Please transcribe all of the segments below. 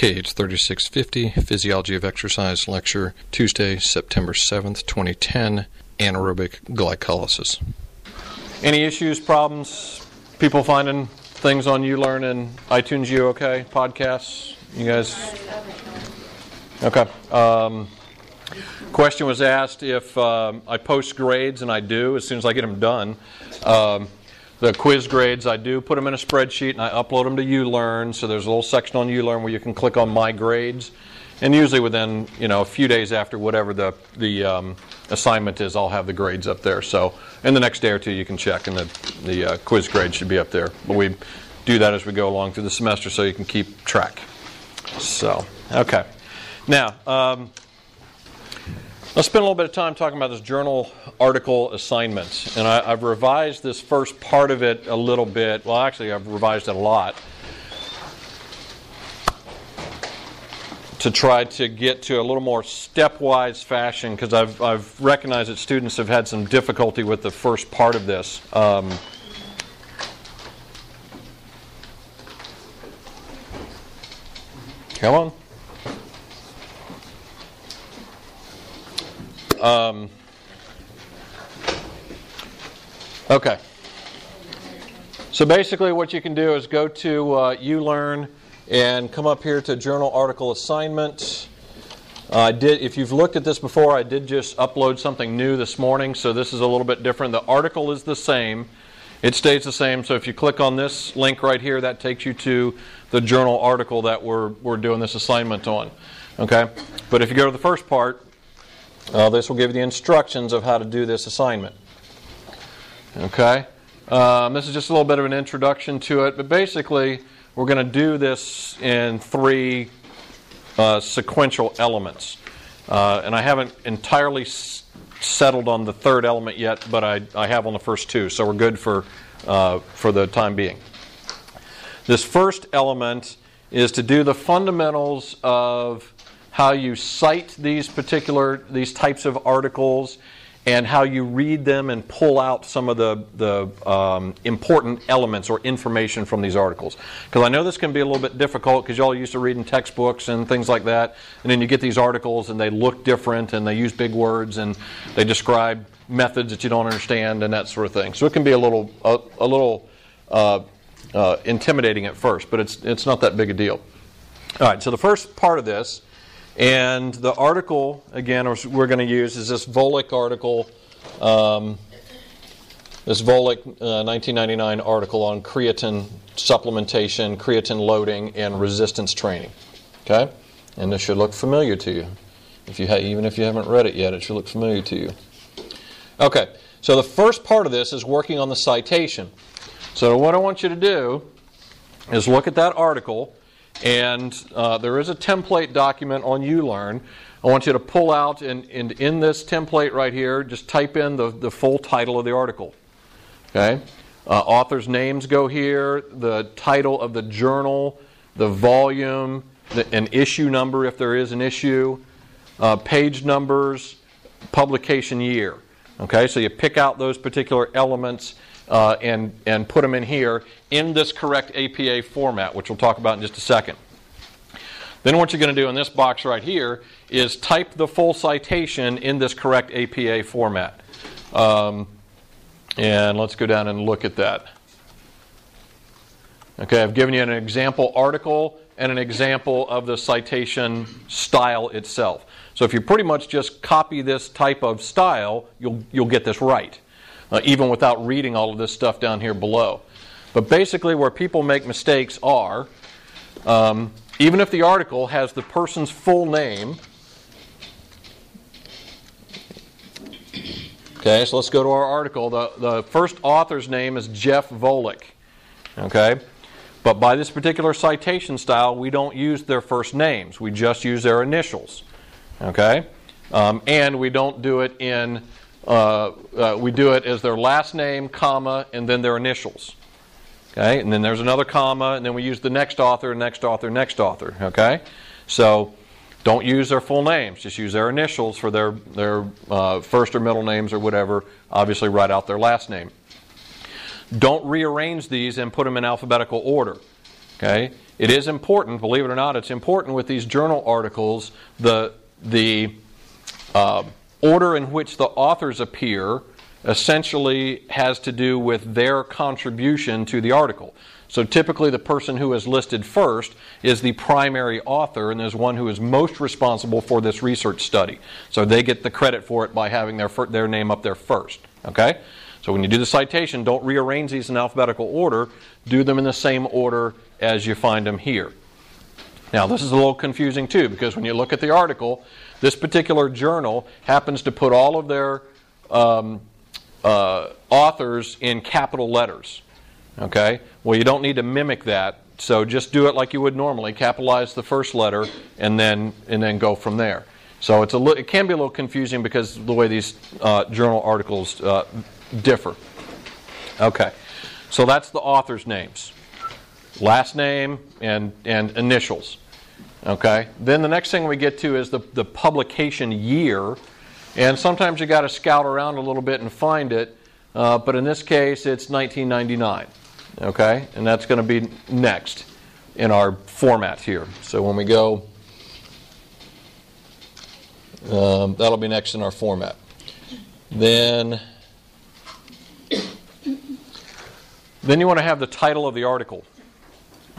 KH 3650, Physiology of Exercise Lecture, Tuesday, September 7th, 2010, Anaerobic Glycolysis. Any issues, problems, people finding things on ULearn and iTunes U okay? Podcasts? You guys? Okay. Um, question was asked if um, I post grades, and I do as soon as I get them done. Um, the quiz grades I do put them in a spreadsheet and I upload them to ULearn. So there's a little section on ULearn where you can click on My Grades, and usually within you know a few days after whatever the the um, assignment is, I'll have the grades up there. So in the next day or two, you can check, and the the uh, quiz grade should be up there. But we do that as we go along through the semester, so you can keep track. So okay, now. Um, Let's spend a little bit of time talking about this journal article assignment. And I, have revised this first part of it a little bit. Well, actually, I've revised it a lot to try to get to a little more stepwise fashion because I've, I've recognized that students have had some difficulty with the first part of this. Um, come on. Um, okay. So basically, what you can do is go to uh, ULearn and come up here to Journal Article Assignment. Uh, I did. If you've looked at this before, I did just upload something new this morning, so this is a little bit different. The article is the same. It stays the same. So if you click on this link right here, that takes you to the journal article that we're, we're doing this assignment on. Okay? But if you go to the first part, uh, this will give you the instructions of how to do this assignment. Okay? Um, this is just a little bit of an introduction to it, but basically, we're going to do this in three uh, sequential elements. Uh, and I haven't entirely s- settled on the third element yet, but I, I have on the first two, so we're good for, uh, for the time being. This first element is to do the fundamentals of how you cite these particular these types of articles and how you read them and pull out some of the, the um, important elements or information from these articles. Because I know this can be a little bit difficult because y'all used to reading textbooks and things like that, and then you get these articles and they look different and they use big words and they describe methods that you don't understand and that sort of thing. So it can be a little a, a little uh, uh, intimidating at first, but it's it's not that big a deal. All right. So the first part of this and the article, again, we're going to use is this Volek article, um, this Volek uh, 1999 article on creatine supplementation, creatine loading, and resistance training. Okay? And this should look familiar to you. If you ha- even if you haven't read it yet, it should look familiar to you. Okay, so the first part of this is working on the citation. So, what I want you to do is look at that article and uh, there is a template document on ULearn. I want you to pull out, and, and in this template right here, just type in the, the full title of the article. Okay? Uh, authors' names go here, the title of the journal, the volume, the, an issue number if there is an issue, uh, page numbers, publication year. Okay, so you pick out those particular elements uh, and, and put them in here in this correct APA format, which we'll talk about in just a second. Then what you're going to do in this box right here is type the full citation in this correct APA format. Um, and let's go down and look at that. Okay, I've given you an example article and an example of the citation style itself. So if you pretty much just copy this type of style, you'll, you'll get this right uh, even without reading all of this stuff down here below. But basically, where people make mistakes are um, even if the article has the person's full name. Okay, so let's go to our article. The, the first author's name is Jeff Volek. Okay? But by this particular citation style, we don't use their first names. We just use their initials. Okay? Um, and we don't do it in we do it as their last name, comma, and then their initials. Okay, and then there's another comma, and then we use the next author, next author, next author. Okay, so don't use their full names; just use their initials for their their uh, first or middle names or whatever. Obviously, write out their last name. Don't rearrange these and put them in alphabetical order. Okay, it is important, believe it or not, it's important with these journal articles, the, the uh, order in which the authors appear essentially has to do with their contribution to the article. So typically, the person who is listed first is the primary author, and there's one who is most responsible for this research study. So they get the credit for it by having their, their name up there first. Okay? So when you do the citation, don't rearrange these in alphabetical order, do them in the same order as you find them here. Now, this is a little confusing too, because when you look at the article, this particular journal happens to put all of their um, uh, authors in capital letters. Okay? Well, you don't need to mimic that, so just do it like you would normally. Capitalize the first letter and then and then go from there. So it's a li- it can be a little confusing because the way these uh, journal articles uh, differ. Okay, so that's the author's names, last name and and initials. Okay, then the next thing we get to is the the publication year, and sometimes you got to scout around a little bit and find it. Uh, but in this case, it's 1999. Okay? And that's going to be next in our format here. So when we go, um, that'll be next in our format. Then, then you want to have the title of the article.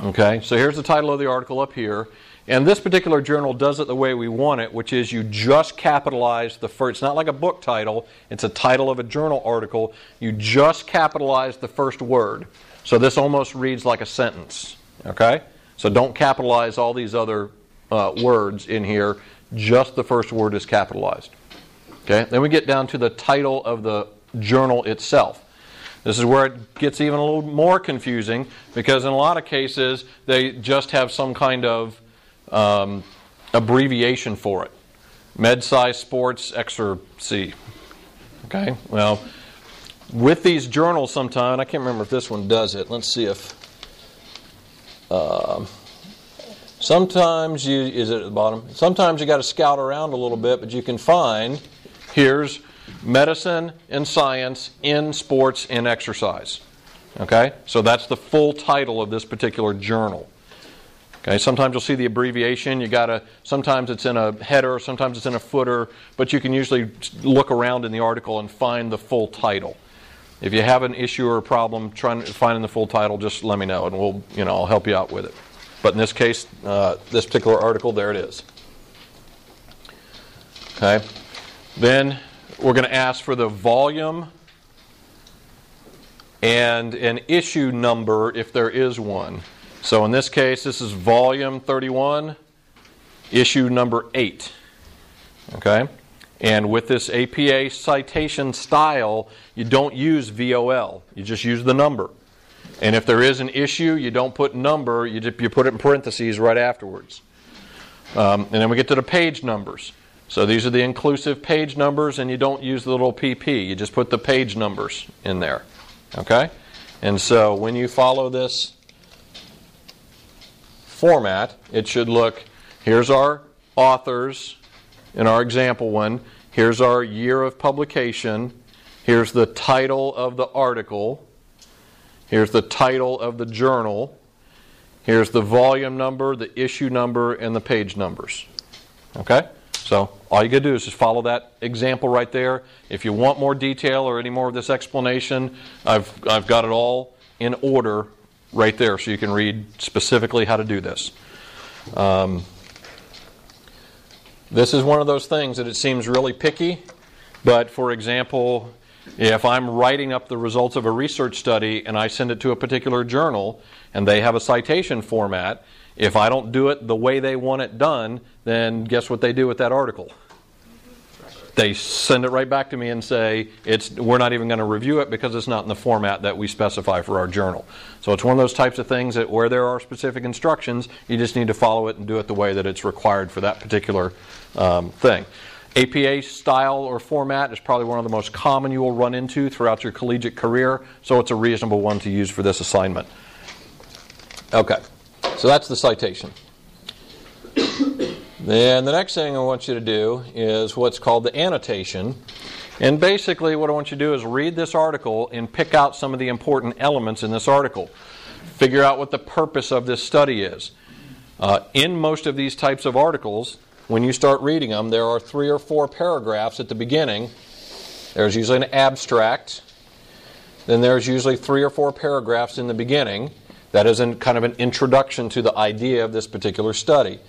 Okay? So here's the title of the article up here. And this particular journal does it the way we want it, which is you just capitalize the first. It's not like a book title, it's a title of a journal article. You just capitalize the first word. So this almost reads like a sentence. Okay? So don't capitalize all these other uh, words in here. Just the first word is capitalized. Okay? Then we get down to the title of the journal itself. This is where it gets even a little more confusing because in a lot of cases they just have some kind of um, abbreviation for it. Med MedSci Sports Exercy. Okay? Well, with these journals sometime, I can't remember if this one does it. Let's see if. Uh, sometimes you is it at the bottom. Sometimes you got to scout around a little bit, but you can find here's medicine and science in sports and exercise. Okay, so that's the full title of this particular journal. Okay, sometimes you'll see the abbreviation. You gotta. Sometimes it's in a header, sometimes it's in a footer, but you can usually look around in the article and find the full title. If you have an issue or a problem trying finding the full title, just let me know, and we'll, you know, I'll help you out with it. But in this case, uh, this particular article, there it is. Okay. Then we're going to ask for the volume and an issue number if there is one. So in this case, this is volume 31, issue number 8. Okay? And with this APA citation style, you don't use VOL, you just use the number. And if there is an issue, you don't put number, you, just, you put it in parentheses right afterwards. Um, and then we get to the page numbers. So these are the inclusive page numbers, and you don't use the little PP, you just put the page numbers in there. Okay? And so when you follow this format, it should look here's our authors in our example one. Here's our year of publication. Here's the title of the article. Here's the title of the journal. Here's the volume number, the issue number, and the page numbers. Okay? So all you got to do is just follow that example right there. If you want more detail or any more of this explanation, I've, I've got it all in order right there so you can read specifically how to do this. Um, this is one of those things that it seems really picky, but for example, if I'm writing up the results of a research study and I send it to a particular journal and they have a citation format, if I don't do it the way they want it done, then guess what they do with that article? They send it right back to me and say it's we're not even going to review it because it's not in the format that we specify for our journal. So it's one of those types of things that where there are specific instructions, you just need to follow it and do it the way that it's required for that particular um, thing. APA style or format is probably one of the most common you will run into throughout your collegiate career, so it's a reasonable one to use for this assignment. Okay, so that's the citation. Then the next thing I want you to do is what's called the annotation. And basically, what I want you to do is read this article and pick out some of the important elements in this article. Figure out what the purpose of this study is. Uh, in most of these types of articles, when you start reading them, there are three or four paragraphs at the beginning. There's usually an abstract. Then there's usually three or four paragraphs in the beginning. That is in kind of an introduction to the idea of this particular study.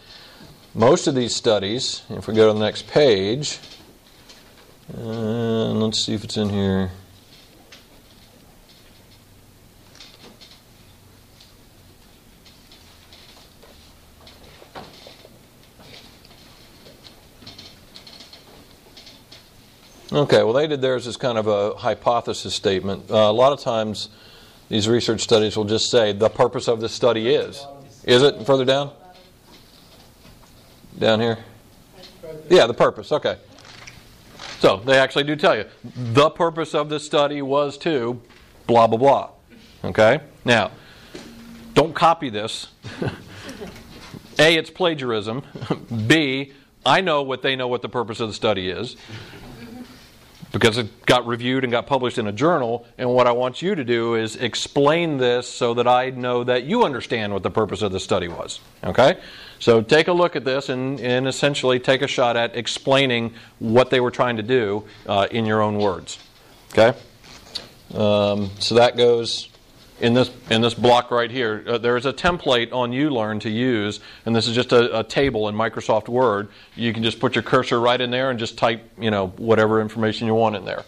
Most of these studies, if we go to the next page, and let's see if it's in here. Okay, well, they did theirs as kind of a hypothesis statement. Uh, a lot of times, these research studies will just say the purpose of this study is. Is it further down? Down here? Yeah, the purpose. Okay. So they actually do tell you the purpose of this study was to blah, blah, blah. Okay? Now, don't copy this. A, it's plagiarism. B, I know what they know what the purpose of the study is because it got reviewed and got published in a journal. And what I want you to do is explain this so that I know that you understand what the purpose of the study was. Okay? So take a look at this and, and essentially take a shot at explaining what they were trying to do uh, in your own words. Okay? Um, so that goes in this in this block right here. Uh, there is a template on ULearn to use, and this is just a, a, table in Microsoft Word. You can just put your cursor right in there and just type, you know, whatever information you want in there.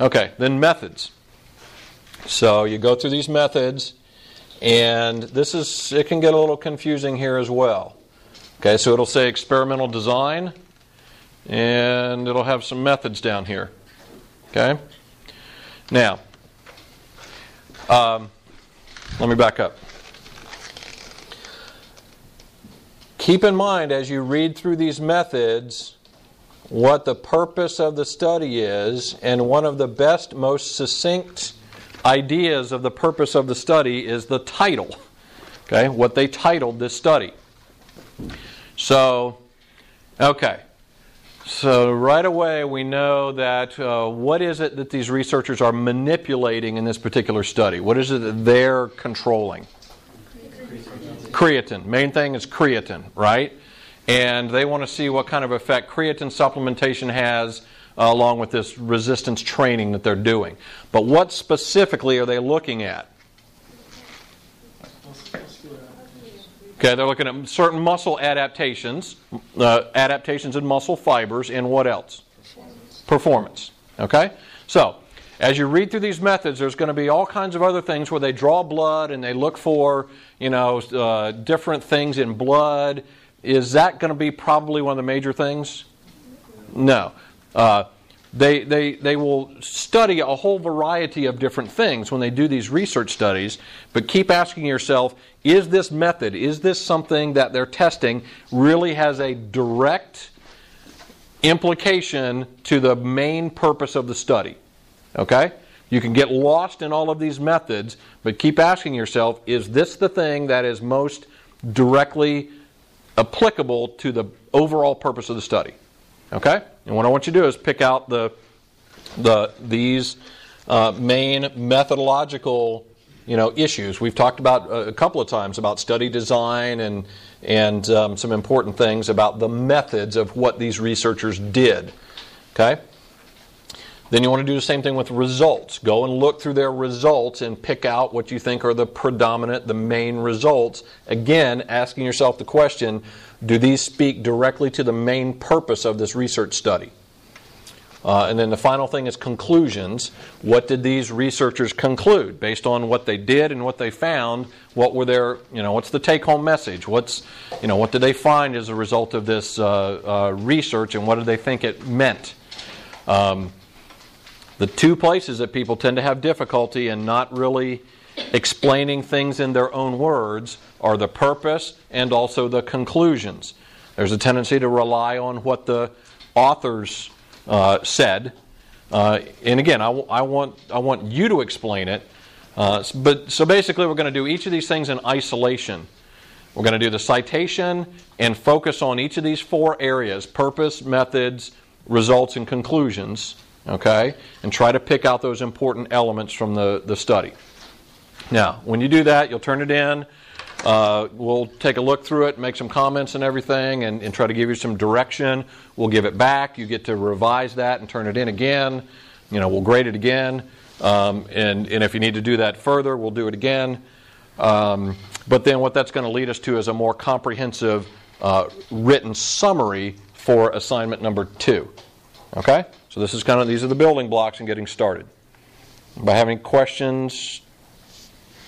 Okay, then methods. So you go through these methods, and this is it can get a little confusing here as well. Okay, so it'll say experimental design, and it'll have some methods down here. Okay, now. Um, let me back up. Keep in mind as you read through these methods what the purpose of the study is, and one of the best, most succinct ideas of the purpose of the study is the title. Okay, what they titled this study. So, okay. So, right away, we know that uh, what is it that these researchers are manipulating in this particular study? What is it that they're controlling? Creatine. Main thing is creatine, right? And they want to see what kind of effect creatine supplementation has uh, along with this resistance training that they're doing. But what specifically are they looking at? Okay, they're looking at certain muscle adaptations, uh, adaptations in muscle fibers, and what else? Performance. Performance. Okay? So, as you read through these methods, there's going to be all kinds of other things where they draw blood and they look for, you know, uh, different things in blood. Is that going to be probably one of the major things? No. Uh, they, they, they will study a whole variety of different things when they do these research studies, but keep asking yourself is this method, is this something that they're testing, really has a direct implication to the main purpose of the study? Okay? You can get lost in all of these methods, but keep asking yourself is this the thing that is most directly applicable to the overall purpose of the study? Okay? And what I want you to do is pick out the, the, these uh, main methodological you know, issues. We've talked about uh, a couple of times about study design and, and um, some important things about the methods of what these researchers did. Okay? Then you want to do the same thing with results. Go and look through their results and pick out what you think are the predominant, the main results. Again, asking yourself the question do these speak directly to the main purpose of this research study? Uh, and then the final thing is conclusions. What did these researchers conclude based on what they did and what they found? What were their, you know, what's the take-home message? What's, you know, what did they find as a result of this uh, uh, research, and what did they think it meant? Um, the two places that people tend to have difficulty in not really explaining things in their own words are the purpose and also the conclusions. There's a tendency to rely on what the authors uh, said. Uh, and again, I, w- I, want, I want you to explain it. Uh, but so basically, we're going to do each of these things in isolation. We're going to do the citation and focus on each of these four areas purpose, methods, results, and conclusions. Okay? And try to pick out those important elements from the, the study. Now, when you do that, you'll turn it in. Uh, we'll take a look through it, make some comments and everything, and, and try to give you some direction. We'll give it back. You get to revise that and turn it in again. You know, we'll grade it again. Um, and, and if you need to do that further, we'll do it again. Um, but then what that's going to lead us to is a more comprehensive uh, written summary for assignment number two. Okay? So this is kind of these are the building blocks and getting started. By having questions,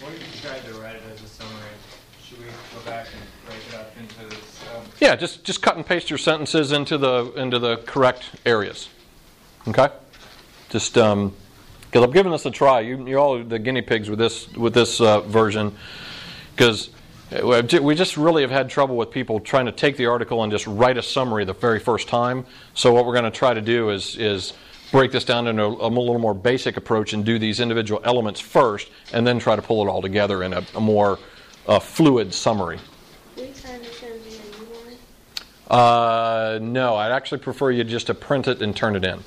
What if you tried to write it as a summary? Should we go back and break it up into this? Um, yeah, just just cut and paste your sentences into the into the correct areas. Okay? Just um, because I'm giving this a try. You, you're all the guinea pigs with this with this uh, version, because we just really have had trouble with people trying to take the article and just write a summary the very first time. So what we're going to try to do is is break this down into a, a little more basic approach and do these individual elements first, and then try to pull it all together in a, a more uh, fluid summary. Will you sign this in via e-line? Uh, no, I'd actually prefer you just to print it and turn it in.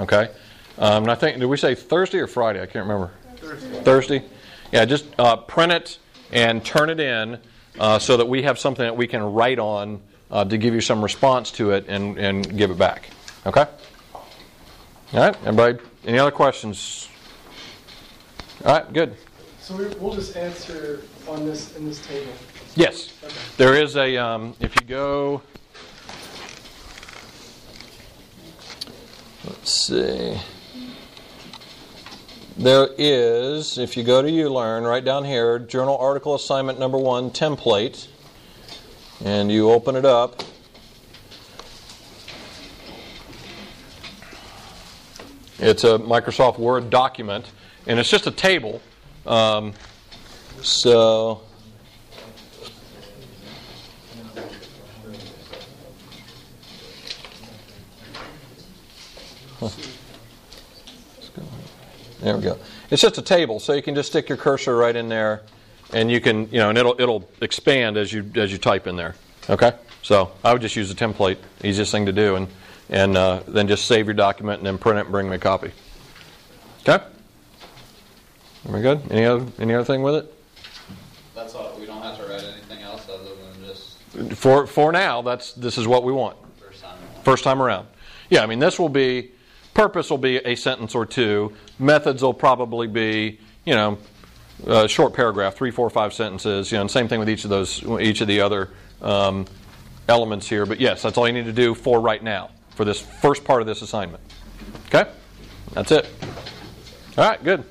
Okay? Um, and I think, did we say Thursday or Friday? I can't remember. Thursday. Thursday? Yeah, just uh, print it and turn it in uh, so that we have something that we can write on uh, to give you some response to it and, and give it back. Okay? All right, everybody, any other questions? All right, good. So we- we'll just answer on this, in this table. Yes, Okay. there is a, um, if you go, let's see. There is, if you go to ULearn, right down here, journal article assignment number one template, and you open it up. It's a Microsoft Word document, and it's just a table. Um, so, There we go. It's just a table, so you can just stick your cursor right in there, and you can, you know, and it'll it'll expand as you as you type in there. Okay. So I would just use a template, easiest thing to do, and and uh, then just save your document and then print it and bring me a copy. Okay. Are we good? Any other any other thing with it? That's all, we don't have to write anything else other than just For for now, that's this is what we want. first time. First time around. Yeah, I mean, this will be, purpose will be a sentence or two. Methods will probably be, you know, a short paragraph, three, four, five sentences. You know, and same thing with each of those, each of the other um, elements here. But yes, that's all you need to do for right now, for this first part of this assignment. Okay? That's it. All right, good.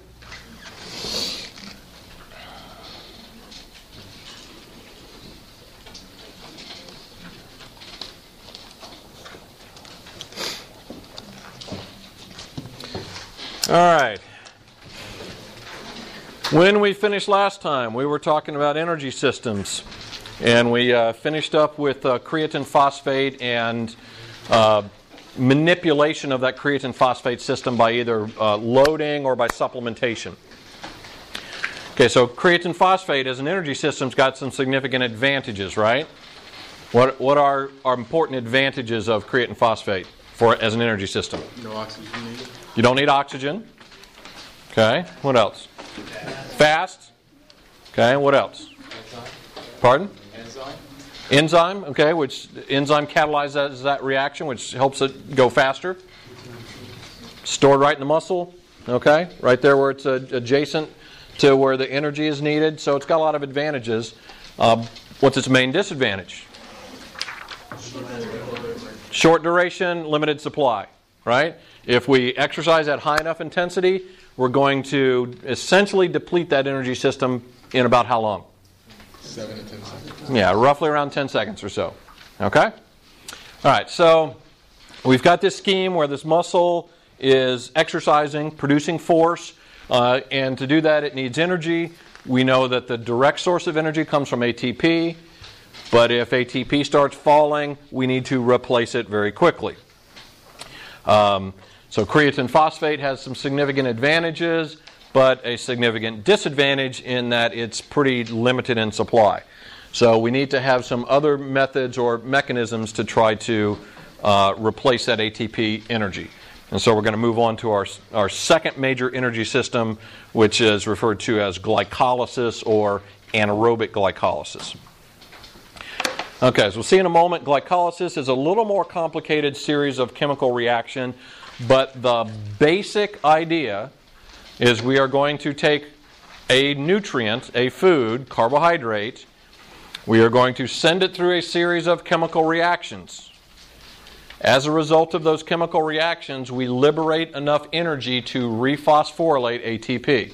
All right. When we finished last time, we were talking about energy systems. And we uh, finished up with uh, creatine phosphate and uh, manipulation of that creatine phosphate system by either uh, loading or by supplementation. Okay, so creatine phosphate as an energy system's got some significant advantages, right? What, what are, are important advantages of creatine phosphate for as an energy system? No oxygen needed. You don't need oxygen. Okay. What else? Fast. Okay. What else? Enzyme. Pardon? Enzyme? Enzyme. Okay. Which enzyme catalyzes that reaction, which helps it go faster. Stored right in the muscle. Okay. Right there where it's uh, adjacent to where the energy is needed. So it's got a lot of advantages. Um, what's its main disadvantage? Short duration, limited supply, right? If we exercise at high enough intensity, we're going to essentially deplete that energy system in about how long? Seven to ten seconds. Yeah, roughly around 10 seconds or so. Okay? All right, so we've got this scheme where this muscle is exercising, producing force, uh, and to do that, it needs energy. We know that the direct source of energy comes from ATP, but if ATP starts falling, we need to replace it very quickly. Um, so creatine phosphate has some significant advantages, but a significant disadvantage in that it's pretty limited in supply. So we need to have some other methods or mechanisms to try to uh, replace that ATP energy. And so we're going to move on to our, our second major energy system, which is referred to as glycolysis or anaerobic glycolysis. Okay, so we'll see in a moment, glycolysis is a little more complicated series of chemical reaction, but the basic idea is we are going to take a nutrient, a food, carbohydrate, we are going to send it through a series of chemical reactions. As a result of those chemical reactions, we liberate enough energy to rephosphorylate ATP.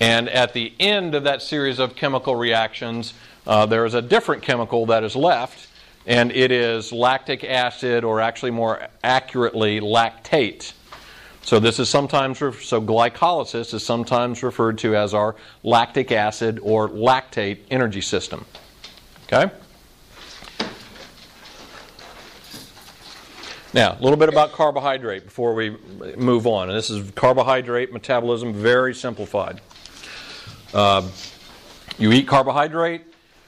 And at the end of that series of chemical reactions, uh, there is a different chemical that is left, and it is lactic acid, or actually more accurately, lactate. So this is sometimes ref- so glycolysis is sometimes referred to as our lactic acid or lactate energy system. Okay? Now, a little bit about carbohydrate before we move on. And this is carbohydrate metabolism, very simplified. Um, you eat carbohydrate,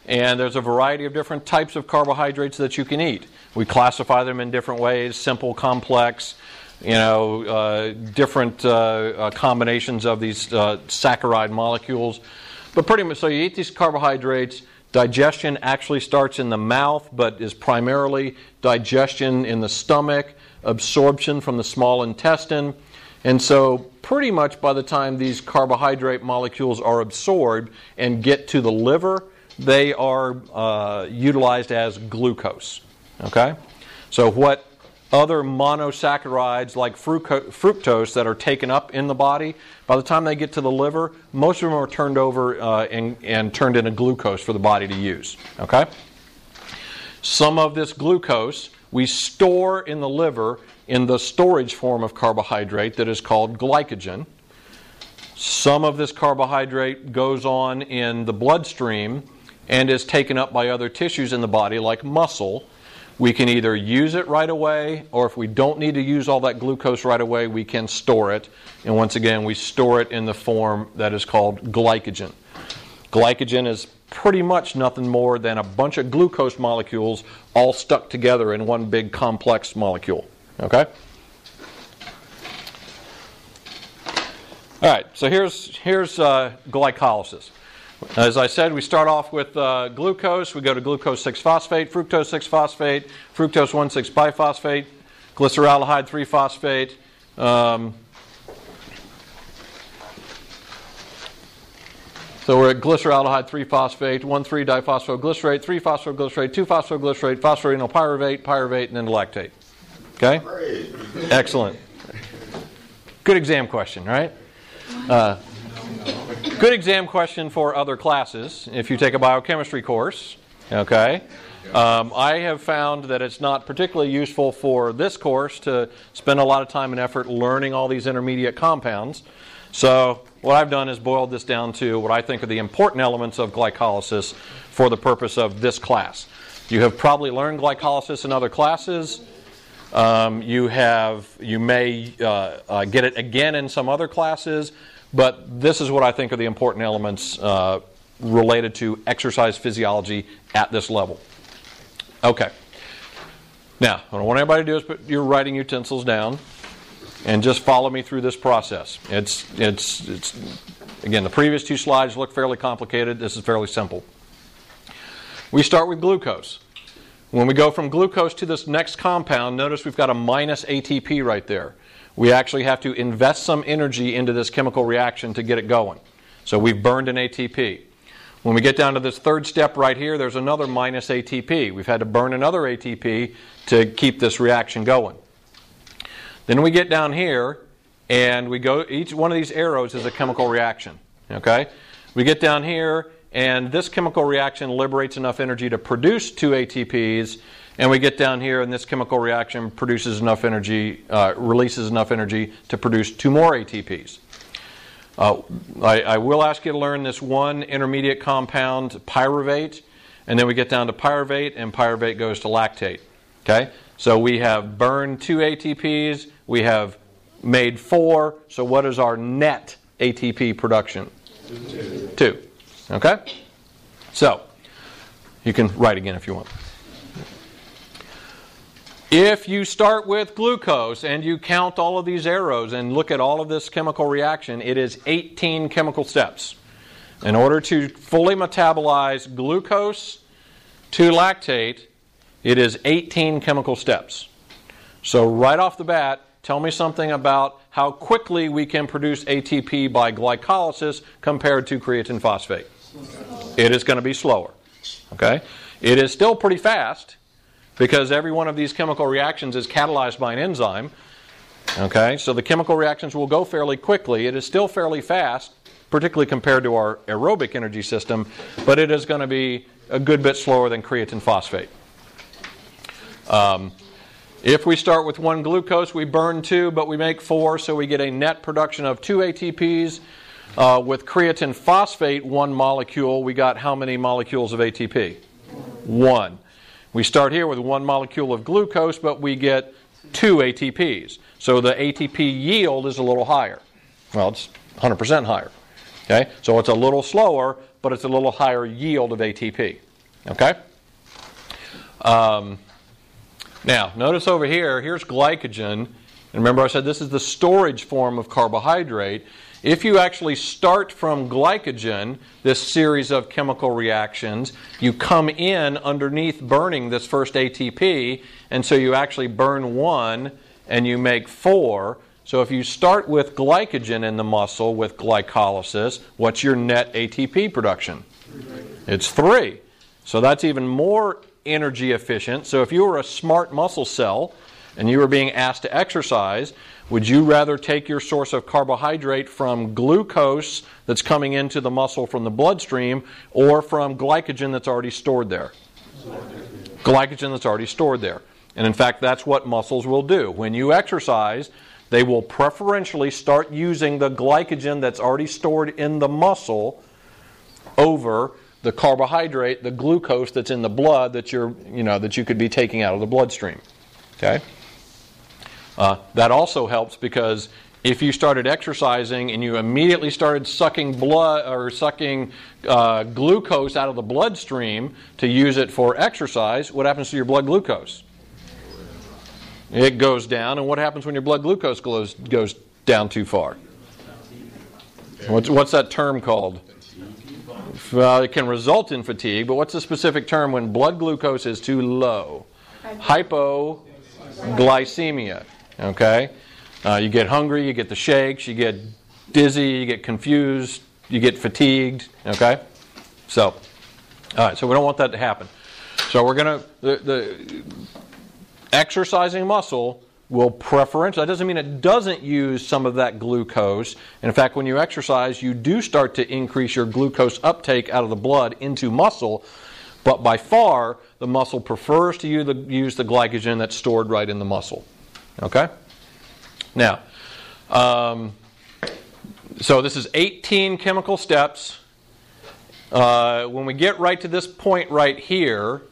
and there's a variety of different types of carbohydrates that you can eat. We classify them in different ways simple, complex, you know, uh, different uh, uh, combinations of these uh, saccharide molecules. But pretty much, so you eat these carbohydrates. Digestion actually starts in the mouth, but is primarily digestion in the stomach, absorption from the small intestine. And so, pretty much by the time these carbohydrate molecules are absorbed and get to the liver, they are uh, utilized as glucose. Okay? So, what other monosaccharides like fructose that are taken up in the body, by the time they get to the liver, most of them are turned over uh, and, and turned into glucose for the body to use. Okay? Some of this glucose we store in the liver in the storage form of carbohydrate that is called glycogen. Some of this carbohydrate goes on in the bloodstream and is taken up by other tissues in the body, like muscle we can either use it right away, or if we don't need to use all that glucose right away, we can store it. And once again, we store it in the form that is called glycogen. Glycogen is pretty much nothing more than a bunch of glucose molecules all stuck together in one big complex molecule. Okay? All right, so here's, here's uh, glycolysis. As I said, we start off with uh, glucose. We go to glucose 6 phosphate, fructose 6 phosphate, fructose 1 6 biphosphate, glyceraldehyde 3 phosphate. Um, so we're at glyceraldehyde 3 phosphate, 1 3 diphosphoglycerate, 3 phosphoglycerate, 2 phosphoglycerate, phosphoenolpyruvate, pyruvate, and then lactate. Okay? Excellent. Good exam question, right? Uh, Good exam question for other classes if you take a biochemistry course. Okay. Um, I have found that it's not particularly useful for this course to spend a lot of time and effort learning all these intermediate compounds. So, what I've done is boiled this down to what I think are the important elements of glycolysis for the purpose of this class. You have probably learned glycolysis in other classes. Um, you have, you may uh, uh, get it again in some other classes. But this is what I think are the important elements uh, related to exercise physiology at this level. Okay. Now, what I want everybody to do is put your writing utensils down and just follow me through this process. It's, it's, it's, again, the previous two slides look fairly complicated. This is fairly simple. We start with glucose. When we go from glucose to this next compound, notice we've got a minus ATP right there we actually have to invest some energy into this chemical reaction to get it going. So we've burned an ATP. When we get down to this third step right here, there's another minus ATP. We've had to burn another ATP to keep this reaction going. Then we get down here and we go, each one of these arrows is a chemical reaction. Okay? We get down here and this chemical reaction liberates enough energy to produce two ATPs and we get down here, and this chemical reaction produces enough energy, uh, releases enough energy to produce two more ATPs. Uh, I, I, will ask you to learn this one intermediate compound, pyruvate, and then we get down to pyruvate, and pyruvate goes to lactate. Okay? So we have burned two ATPs, we have made four, so what is our net ATP production? Two. Two. Okay? So, you can write again if you want. If you start with glucose and you count all of these arrows and look at all of this chemical reaction, it is 18 chemical steps. In order to fully metabolize glucose to lactate, it is 18 chemical steps. So, right off the bat, tell me something about how quickly we can produce ATP by glycolysis compared to creatine phosphate. It is going to be slower. Okay? It is still pretty fast because every one of these chemical reactions is catalyzed by an enzyme. Okay? So the chemical reactions will go fairly quickly. It is still fairly fast, particularly compared to our aerobic energy system, but it is going to be a good bit slower than creatine phosphate. Um, if we start with one glucose, we burn two, but we make four, so we get a net production of two ATPs. Uh, with creatine phosphate, one molecule, we got how many molecules of ATP? One. We start here with one molecule of glucose, but we get two ATPs. So the ATP yield is a little higher. Well, it's 100% higher. Okay? So it's a little slower, but it's a little higher yield of ATP. Okay? Um, now, notice over here, here's glycogen. And remember, I said this is the storage form of carbohydrate. If you actually start from glycogen, this series of chemical reactions, you come in underneath burning this first ATP, and so you actually burn one and you make four. So if you start with glycogen in the muscle with glycolysis, what's your net ATP production? It's three. So that's even more energy efficient. So if you were a smart muscle cell and you were being asked to exercise, would you rather take your source of carbohydrate from glucose that's coming into the muscle from the bloodstream or from glycogen that's already stored there? Glycogen that's already stored there. And in fact, that's what muscles will do. When you exercise, they will preferentially start using the glycogen that's already stored in the muscle over the carbohydrate, the glucose that's in the blood that you're, you know, that you could be taking out of the bloodstream. Okay? Uh, that also helps because if you started exercising and you immediately started sucking blood or sucking uh, glucose out of the bloodstream to use it for exercise, what happens to your blood glucose? It goes down, and what happens when your blood glucose goes, goes down too far? What's, what's that term called? Well, it can result in fatigue, but what's the specific term when blood glucose is too low? Hypoglycemia. Okay? Uh, you get hungry, you get the shakes, you get dizzy, you get confused, you get fatigued. Okay? So, all right, so we don't want that to happen. So we're going to, the, the exercising muscle will preferentially, that doesn't mean it doesn't use some of that glucose. And in fact, when you exercise, you do start to increase your glucose uptake out of the blood into muscle. But by far, the muscle prefers to use the, use the glycogen that's stored right in the muscle. Okay? Now, um, so this is 18 chemical steps. Uh, when we get right to this point right here,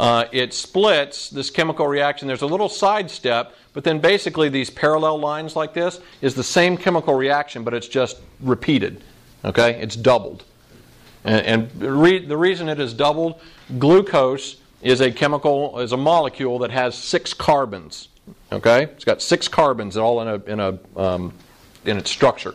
uh, it splits this chemical reaction. There's a little side step, but then basically these parallel lines like this is the same chemical reaction, but it's just repeated. Okay? It's doubled. And, and re- the reason it is doubled, glucose is a chemical, is a molecule that has six carbons. Okay? It's got six carbons all in a, in a um, in its structure.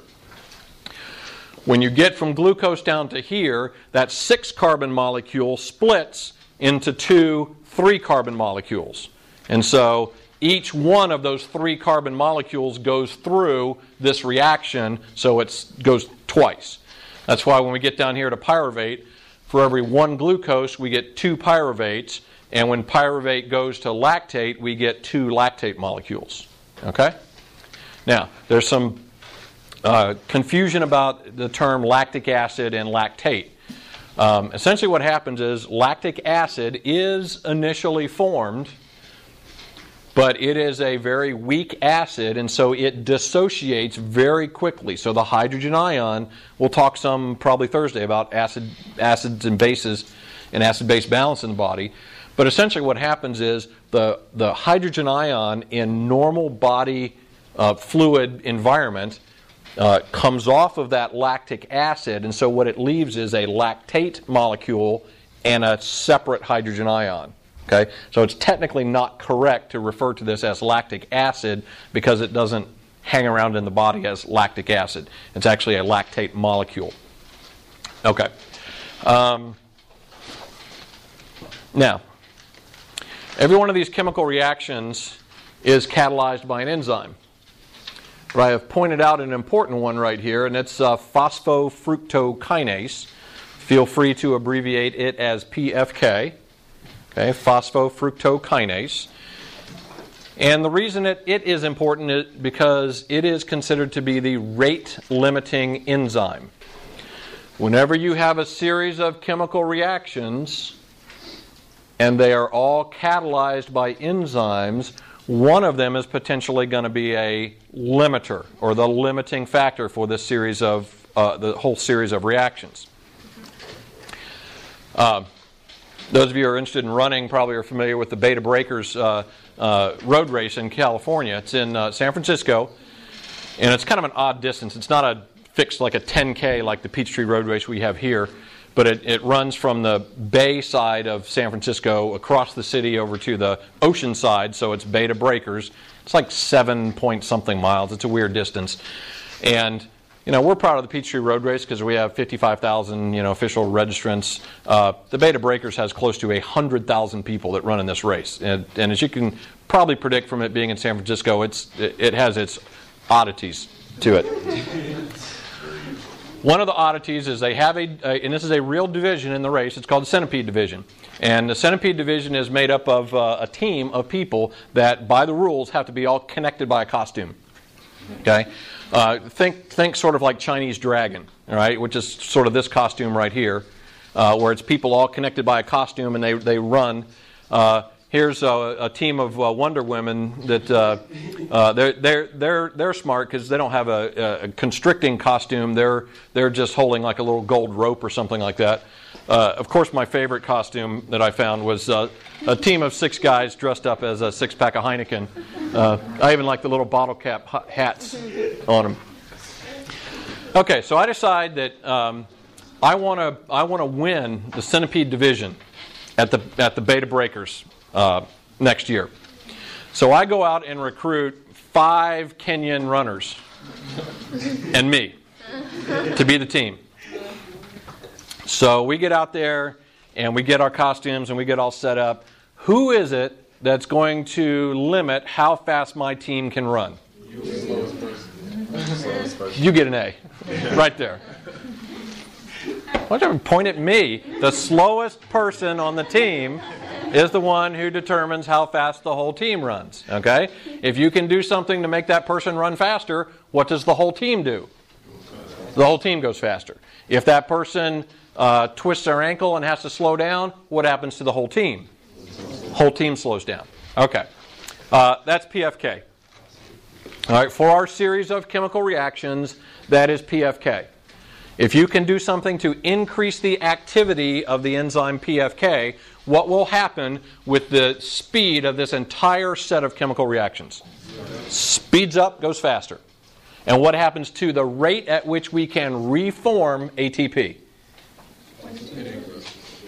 When you get from glucose down to here, that six carbon molecule splits into two three carbon molecules. And so each one of those three carbon molecules goes through this reaction, so it goes twice. That's why when we get down here to pyruvate, for every one glucose, we get two pyruvates, and when pyruvate goes to lactate, we get two lactate molecules. Okay? Now, there's some uh, confusion about the term lactic acid and lactate. Um, essentially, what happens is lactic acid is initially formed, but it is a very weak acid, and so it dissociates very quickly. So the hydrogen ion, we'll talk some probably Thursday about acid, acids and bases and acid base balance in the body. But essentially, what happens is the, the hydrogen ion in normal body uh, fluid environment uh, comes off of that lactic acid, and so what it leaves is a lactate molecule and a separate hydrogen ion. Okay, so it's technically not correct to refer to this as lactic acid because it doesn't hang around in the body as lactic acid. It's actually a lactate molecule. Okay. Um, now, every one of these chemical reactions is catalyzed by an enzyme. But I have pointed out an important one right here, and it's uh, phosphofructokinase. Feel free to abbreviate it as PFK. Okay, phosphofructokinase. And the reason it, it is important is because it is considered to be the rate limiting enzyme. Whenever you have a series of chemical reactions and they are all catalyzed by enzymes, one of them is potentially going to be a limiter or the limiting factor for this series of uh, the whole series of reactions. Uh, those of you who are interested in running probably are familiar with the Bay to Breakers uh, uh, road race in California. It's in uh, San Francisco, and it's kind of an odd distance. It's not a fixed like a 10K like the Peachtree Road Race we have here, but it, it runs from the bay side of San Francisco across the city over to the ocean side, so it's Bay to Breakers. It's like seven point something miles. It's a weird distance. And you know, we're proud of the Peachtree Road Race because we have 55,000, you know, official registrants. Uh, the Bay to Breakers has close to 100,000 people that run in this race. And, and, as you can probably predict from it being in San Francisco, it's, it, it has its oddities to it. One of the oddities is they have a, and this is a real division in the race, it's called the Centipede Division. And the Centipede Division is made up of uh, a team of people that, by the rules, have to be all connected by a costume. Okay? Uh, think, think sort of like Chinese dragon, all right, which is sort of this costume right here, uh, where it's people all connected by a costume and they, they run. Uh, here's a, a, team of uh, Wonder Women that uh, uh, they're, they're, they're, they're smart because they don't have a, a, constricting costume. They're, they're just holding like a little gold rope or something like that. Uh, of course, my favorite costume that I found was uh, a team of six guys dressed up as a six pack of Heineken. I even like the little bottle cap hats on them. Okay, so I decide that um, I want to I want to win the Centipede division at the at the to Breakers uh, next year. So I go out and recruit five Kenyan runners and me to be the team. So we get out there and we get our costumes and we get all set up. Who is it that's going to limit how fast my team can run? You get an A. Right there. Why don't you point at me? The slowest person on the team is the one who determines how fast the whole team runs. Okay? If you can do something to make that person run faster, what does the whole team do? The whole team goes faster. If that person uh, twists their ankle and has to slow down, what happens to the whole team? Whole team slows down. Okay. Uh, that's PFK. All right, for our series of chemical reactions, that is PFK. If you can do something to increase the activity of the enzyme PFK, what will happen with the speed of this entire set of chemical reactions? Speeds up, goes faster. And what happens to the rate at which we can reform ATP?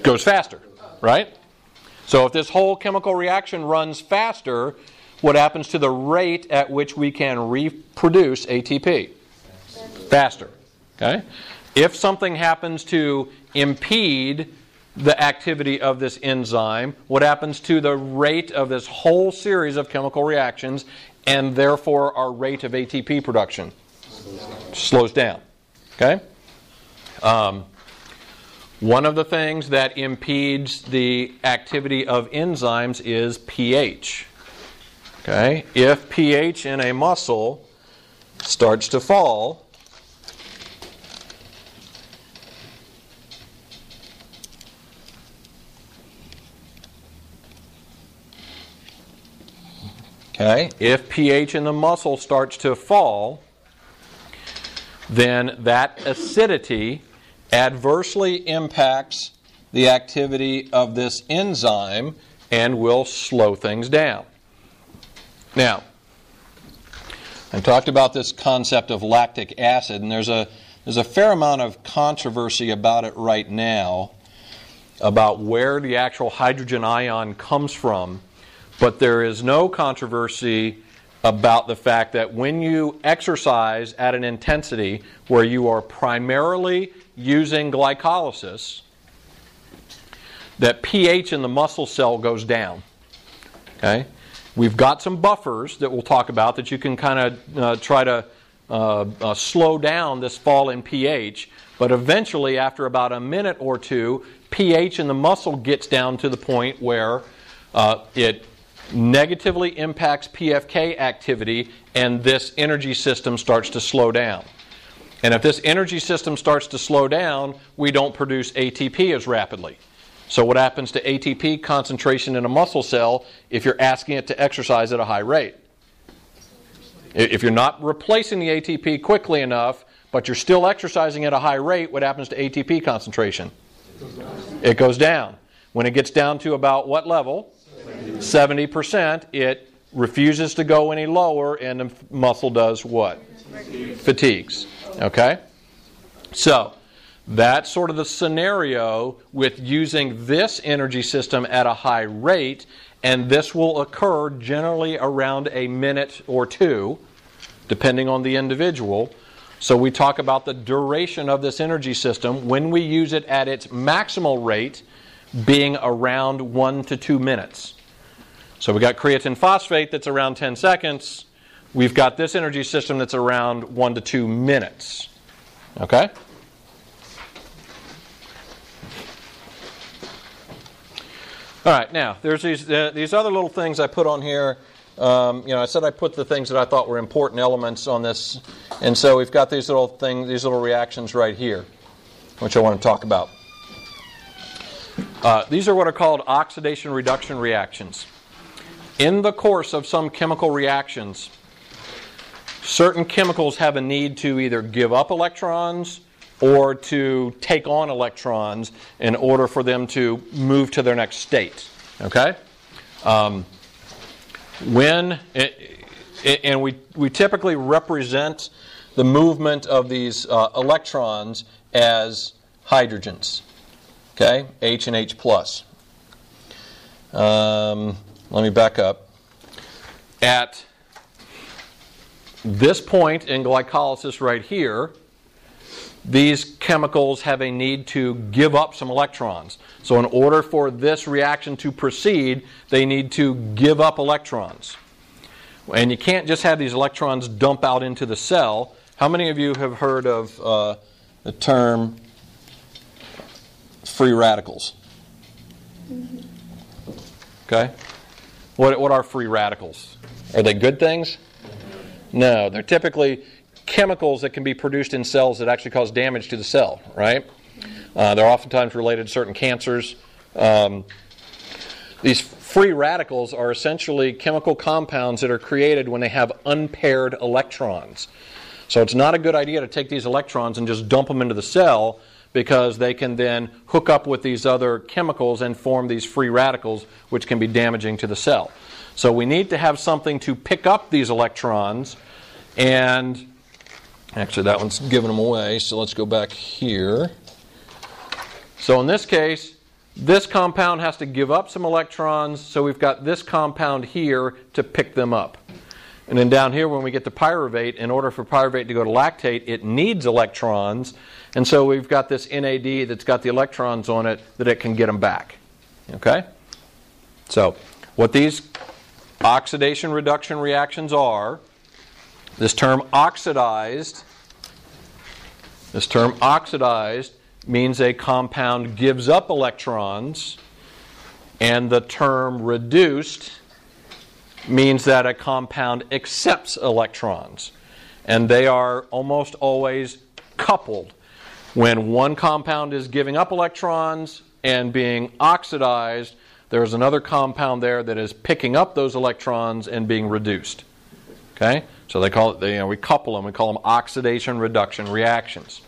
Goes faster, right? So if this whole chemical reaction runs faster, what happens to the rate at which we can reproduce ATP? Faster. Okay? If something happens to impede the activity of this enzyme, what happens to the rate of this whole series of chemical reactions, and therefore our rate of ATP production? Slows down. Okay? Um, one of the things that impedes the activity of enzymes is pH. Okay? If pH in a muscle starts to fall, Okay? If pH in the muscle starts to fall, then that acidity adversely impacts the activity of this enzyme and will slow things down. Now, I talked about this concept of lactic acid, and there's a, there's a fair amount of controversy about it right now about where the actual hydrogen ion comes from, but there is no controversy about the fact that when you exercise at an intensity where you are primarily using glycolysis, that pH in the muscle cell goes down. Okay? We've got some buffers that we'll talk about that you can kind of uh, try to uh, uh, slow down this fall in pH, but eventually, after about a minute or two, pH in the muscle gets down to the point where uh, it negatively impacts PFK activity and this energy system starts to slow down. And if this energy system starts to slow down, we don't produce ATP as rapidly. So, what happens to ATP concentration in a muscle cell if you're asking it to exercise at a high rate? If you're not replacing the ATP quickly enough, but you're still exercising at a high rate, what happens to ATP concentration? It goes down. When it gets down to about what level? 70%, it refuses to go any lower, and the muscle does what? Fatigues. Okay? So, that's sort of the scenario with using this energy system at a high rate, and this will occur generally around a minute or two, depending on the individual. So, we talk about the duration of this energy system when we use it at its maximal rate being around one to two minutes. So, we got creatine phosphate that's around 10 seconds. We've got this energy system that's around one to two minutes. Okay? All right, now there's these uh, these other little things I put on here. Um, you know, I said I put the things that I thought were important elements on this, and so we've got these little things, these little reactions right here, which I want to talk about. Uh, these are what are called oxidation reduction reactions. In the course of some chemical reactions, certain chemicals have a need to either give up electrons or to take on electrons in order for them to move to their next state. Okay? Um, when, it, it, and we, we typically represent the movement of these uh, electrons as hydrogens. Okay? H and H plus. Um, let me back up. At this point in glycolysis right here, these chemicals have a need to give up some electrons. So, in order for this reaction to proceed, they need to give up electrons. And you can't just have these electrons dump out into the cell. How many of you have heard of uh, the term free radicals? Okay? What, what are free radicals? Are they good things? No, they're typically chemicals that can be produced in cells that actually cause damage to the cell, right? Uh, they're oftentimes related to certain cancers. Um, these free radicals are essentially chemical compounds that are created when they have unpaired electrons. So it's not a good idea to take these electrons and just dump them into the cell because they can then hook up with these other chemicals and form these free radicals, which can be damaging to the cell. So we need to have something to pick up these electrons and Actually, that one's giving them away, so let's go back here. So in this case, this compound has to give up some electrons, so we've got this compound here to pick them up. And then down here, when we get to pyruvate, in order for pyruvate to go to lactate, it needs electrons. And so we've got this NAD that's got the electrons on it that it can get them back. Okay? So, what these oxidation reduction reactions are, this term oxidized this term oxidized means a compound gives up electrons, and the term reduced means that a compound accepts electrons. And they are almost always coupled. When one compound is giving up electrons and being oxidized, there's another compound there that is picking up those electrons and being reduced. Okay? So they call it, they, you know, we couple them, we call them oxidation reduction reactions.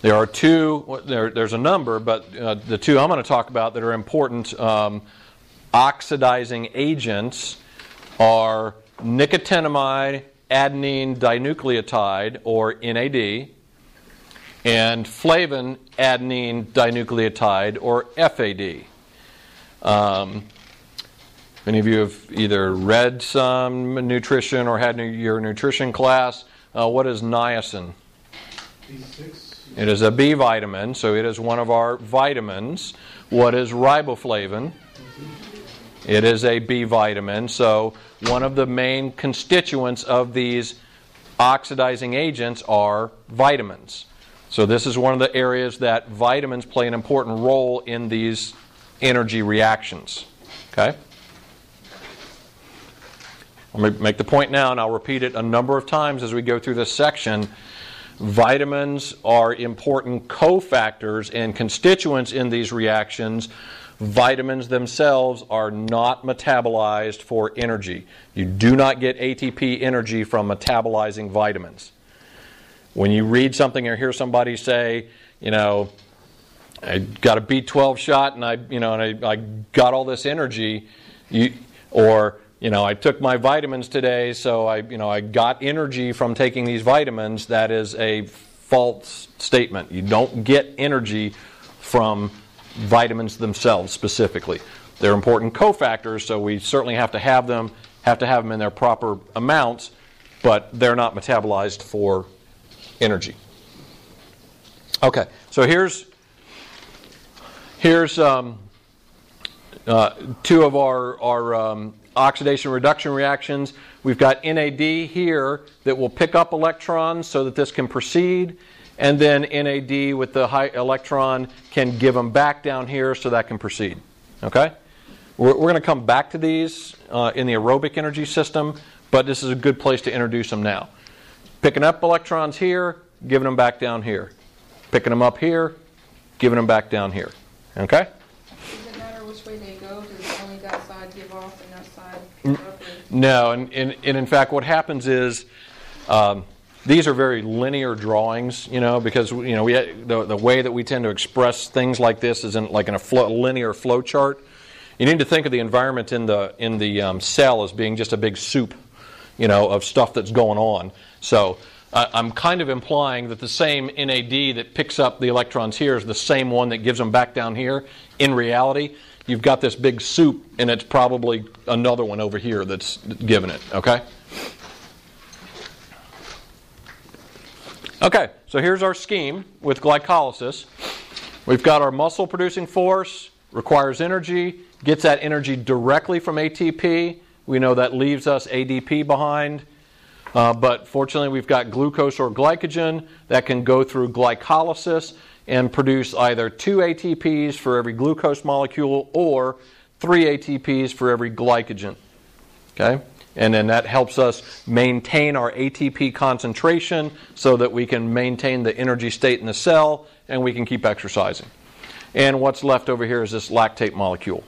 There are two, there, there's a number, but uh, the two I'm going to talk about that are important um, oxidizing agents are nicotinamide adenine dinucleotide, or NAD, and flavin adenine dinucleotide, or FAD. Um, Any of you have either read some nutrition or had your nutrition class? Uh, what is niacin? It is a B vitamin, so it is one of our vitamins. What is riboflavin? It is a B vitamin, so one of the main constituents of these oxidizing agents are vitamins. So, this is one of the areas that vitamins play an important role in these energy reactions. Okay? Going to make the point now, and I'll repeat it a number of times as we go through this section. Vitamins are important cofactors and constituents in these reactions. Vitamins themselves are not metabolized for energy. You do not get ATP energy from metabolizing vitamins. When you read something or hear somebody say, you know, I got a B12 shot and I, you know, and I, I got all this energy, you, or you know, I took my vitamins today, so I, you know, I got energy from taking these vitamins. That is a false statement. You don't get energy from vitamins themselves specifically. They're important cofactors, so we certainly have to have them, have to have them in their proper amounts, but they're not metabolized for energy. Okay, so here's here's um, uh, two of our, our um, oxidation reduction reactions. We've got NAD here that will pick up electrons so that this can proceed, and then NAD with the high electron can give them back down here so that can proceed. Okay? We're, we're going to come back to these uh, in the aerobic energy system, but this is a good place to introduce them now. Picking up electrons here, giving them back down here. Picking them up here, giving them back down here. Okay? Does it matter which way they go? Does only that side give off and that side give up? No, and, and, and in fact, what happens is um, these are very linear drawings, you know, because you know we the, the way that we tend to express things like this is in like in a flow, linear flow chart. You need to think of the environment in the in the um, cell as being just a big soup, you know, of stuff that's going on. So. Uh, I'm kind of implying that the same NAD that picks up the electrons here is the same one that gives them back down here. In reality, you've got this big soup, and it's probably another one over here that's giving it, okay? Okay, so here's our scheme with glycolysis. We've got our muscle producing force, requires energy, gets that energy directly from ATP. We know that leaves us ADP behind. Uh, but fortunately, we've got glucose or glycogen that can go through glycolysis and produce either two ATPs for every glucose molecule or three ATPs for every glycogen. Okay? And then that helps us maintain our ATP concentration so that we can maintain the energy state in the cell and we can keep exercising. And what's left over here is this lactate molecule.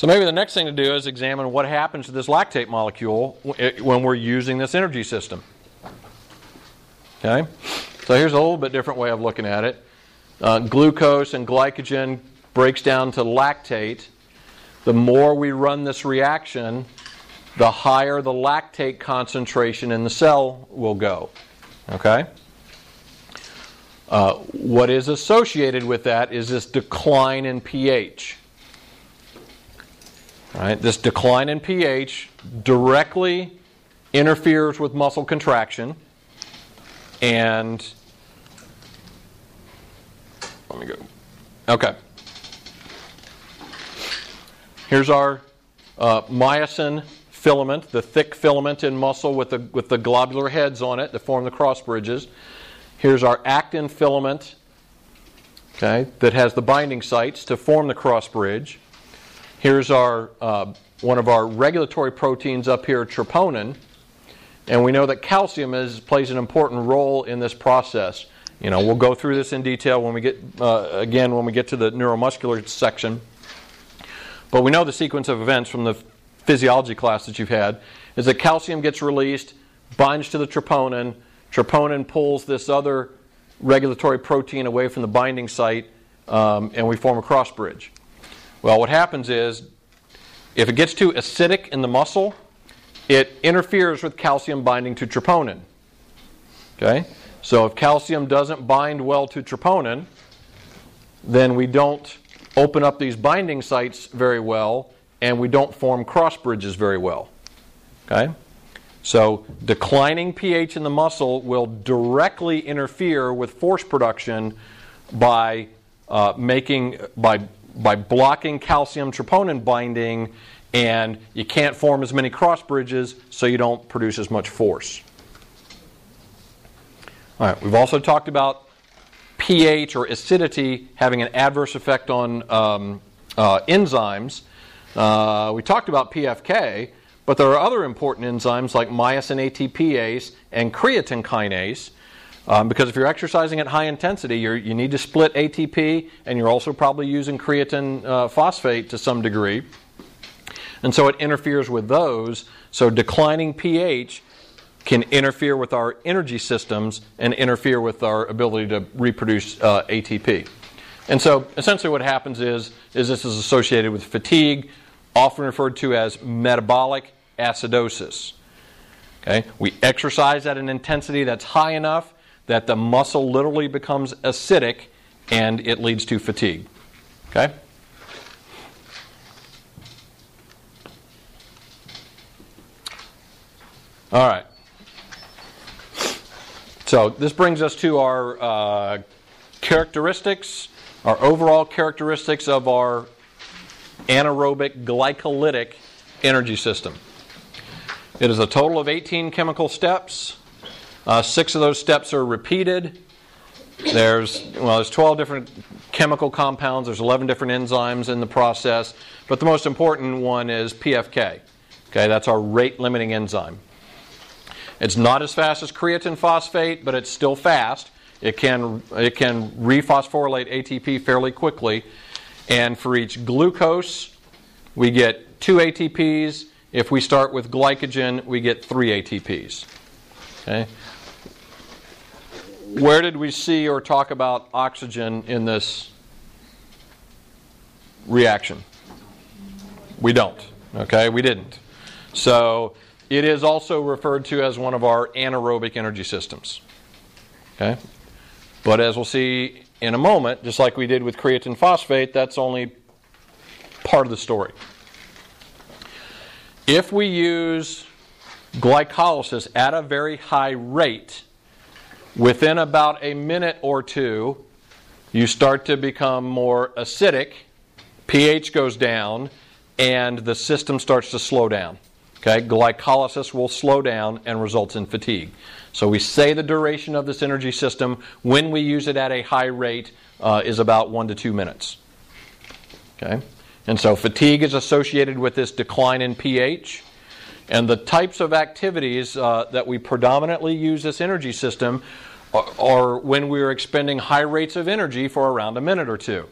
So maybe the next thing to do is examine what happens to this lactate molecule when we're using this energy system. Okay? So here's a little bit different way of looking at it. Uh, glucose and glycogen breaks down to lactate. The more we run this reaction, the higher the lactate concentration in the cell will go. Okay? Uh, what is associated with that is this decline in pH. Right? This decline in pH directly interferes with muscle contraction and let me go. Okay. Here's our uh, myosin filament, the thick filament in muscle with the, with the globular heads on it that form the cross bridges. Here's our actin filament, okay, that has the binding sites to form the cross bridge. Here's our uh, one of our regulatory proteins up here, troponin, and we know that calcium is, plays an important role in this process. You know, we'll go through this in detail when we get uh, again when we get to the neuromuscular section. But we know the sequence of events from the physiology class that you've had is that calcium gets released, binds to the troponin. Troponin pulls this other regulatory protein away from the binding site, um, and we form a cross bridge. Well, what happens is if it gets too acidic in the muscle, it interferes with calcium binding to troponin. Okay? So if calcium doesn't bind well to troponin, then we don't open up these binding sites very well, and we don't form cross bridges very well. Okay? So, declining pH in the muscle will directly interfere with force production by uh, making by by blocking calcium troponin binding, and you can't form as many cross bridges, so you don't produce as much force. All right. We've also talked about pH or acidity having an adverse effect on um, uh, enzymes. Uh, we talked about PFK, but there are other important enzymes like myosin ATPase and creatine kinase. Um, because if you're exercising at high intensity, you need to split ATP, and you're also probably using creatine uh, phosphate to some degree. And so it interferes with those. So declining pH can interfere with our energy systems and interfere with our ability to reproduce uh, ATP. And so essentially what happens is, is this is associated with fatigue, often referred to as metabolic acidosis. Okay? We exercise at an intensity that's high enough that the muscle literally becomes acidic and it leads to fatigue. Okay? All right. So this brings us to our uh, characteristics, our overall characteristics of our anaerobic glycolytic energy system. It is a total of 18 chemical steps. Uh, six of those steps are repeated. There's well, there's 12 different chemical compounds. There's 11 different enzymes in the process, but the most important one is PFK. Okay, that's our rate limiting enzyme. It's not as fast as creatine phosphate, but it's still fast. It can, it can rephosphorylate ATP fairly quickly. And for each glucose, we get two ATPs. If we start with glycogen, we get three ATPs. Okay? Where did we see or talk about oxygen in this reaction? We don't. Okay, we didn't. So it is also referred to as one of our anaerobic energy systems. Okay? But as we'll see in a moment, just like we did with creatine phosphate, that's only part of the story. If we use glycolysis at a very high rate, within about a minute or two, you start to become more acidic, pH goes down, and the system starts to slow down. Okay, glycolysis will slow down and results in fatigue. So we say the duration of this energy system when we use it at a high rate uh, is about one to two minutes. Okay, and so fatigue is associated with this decline in pH. And the types of activities uh, that we predominantly use this energy system are, are when we're expending high rates of energy for around a minute or two.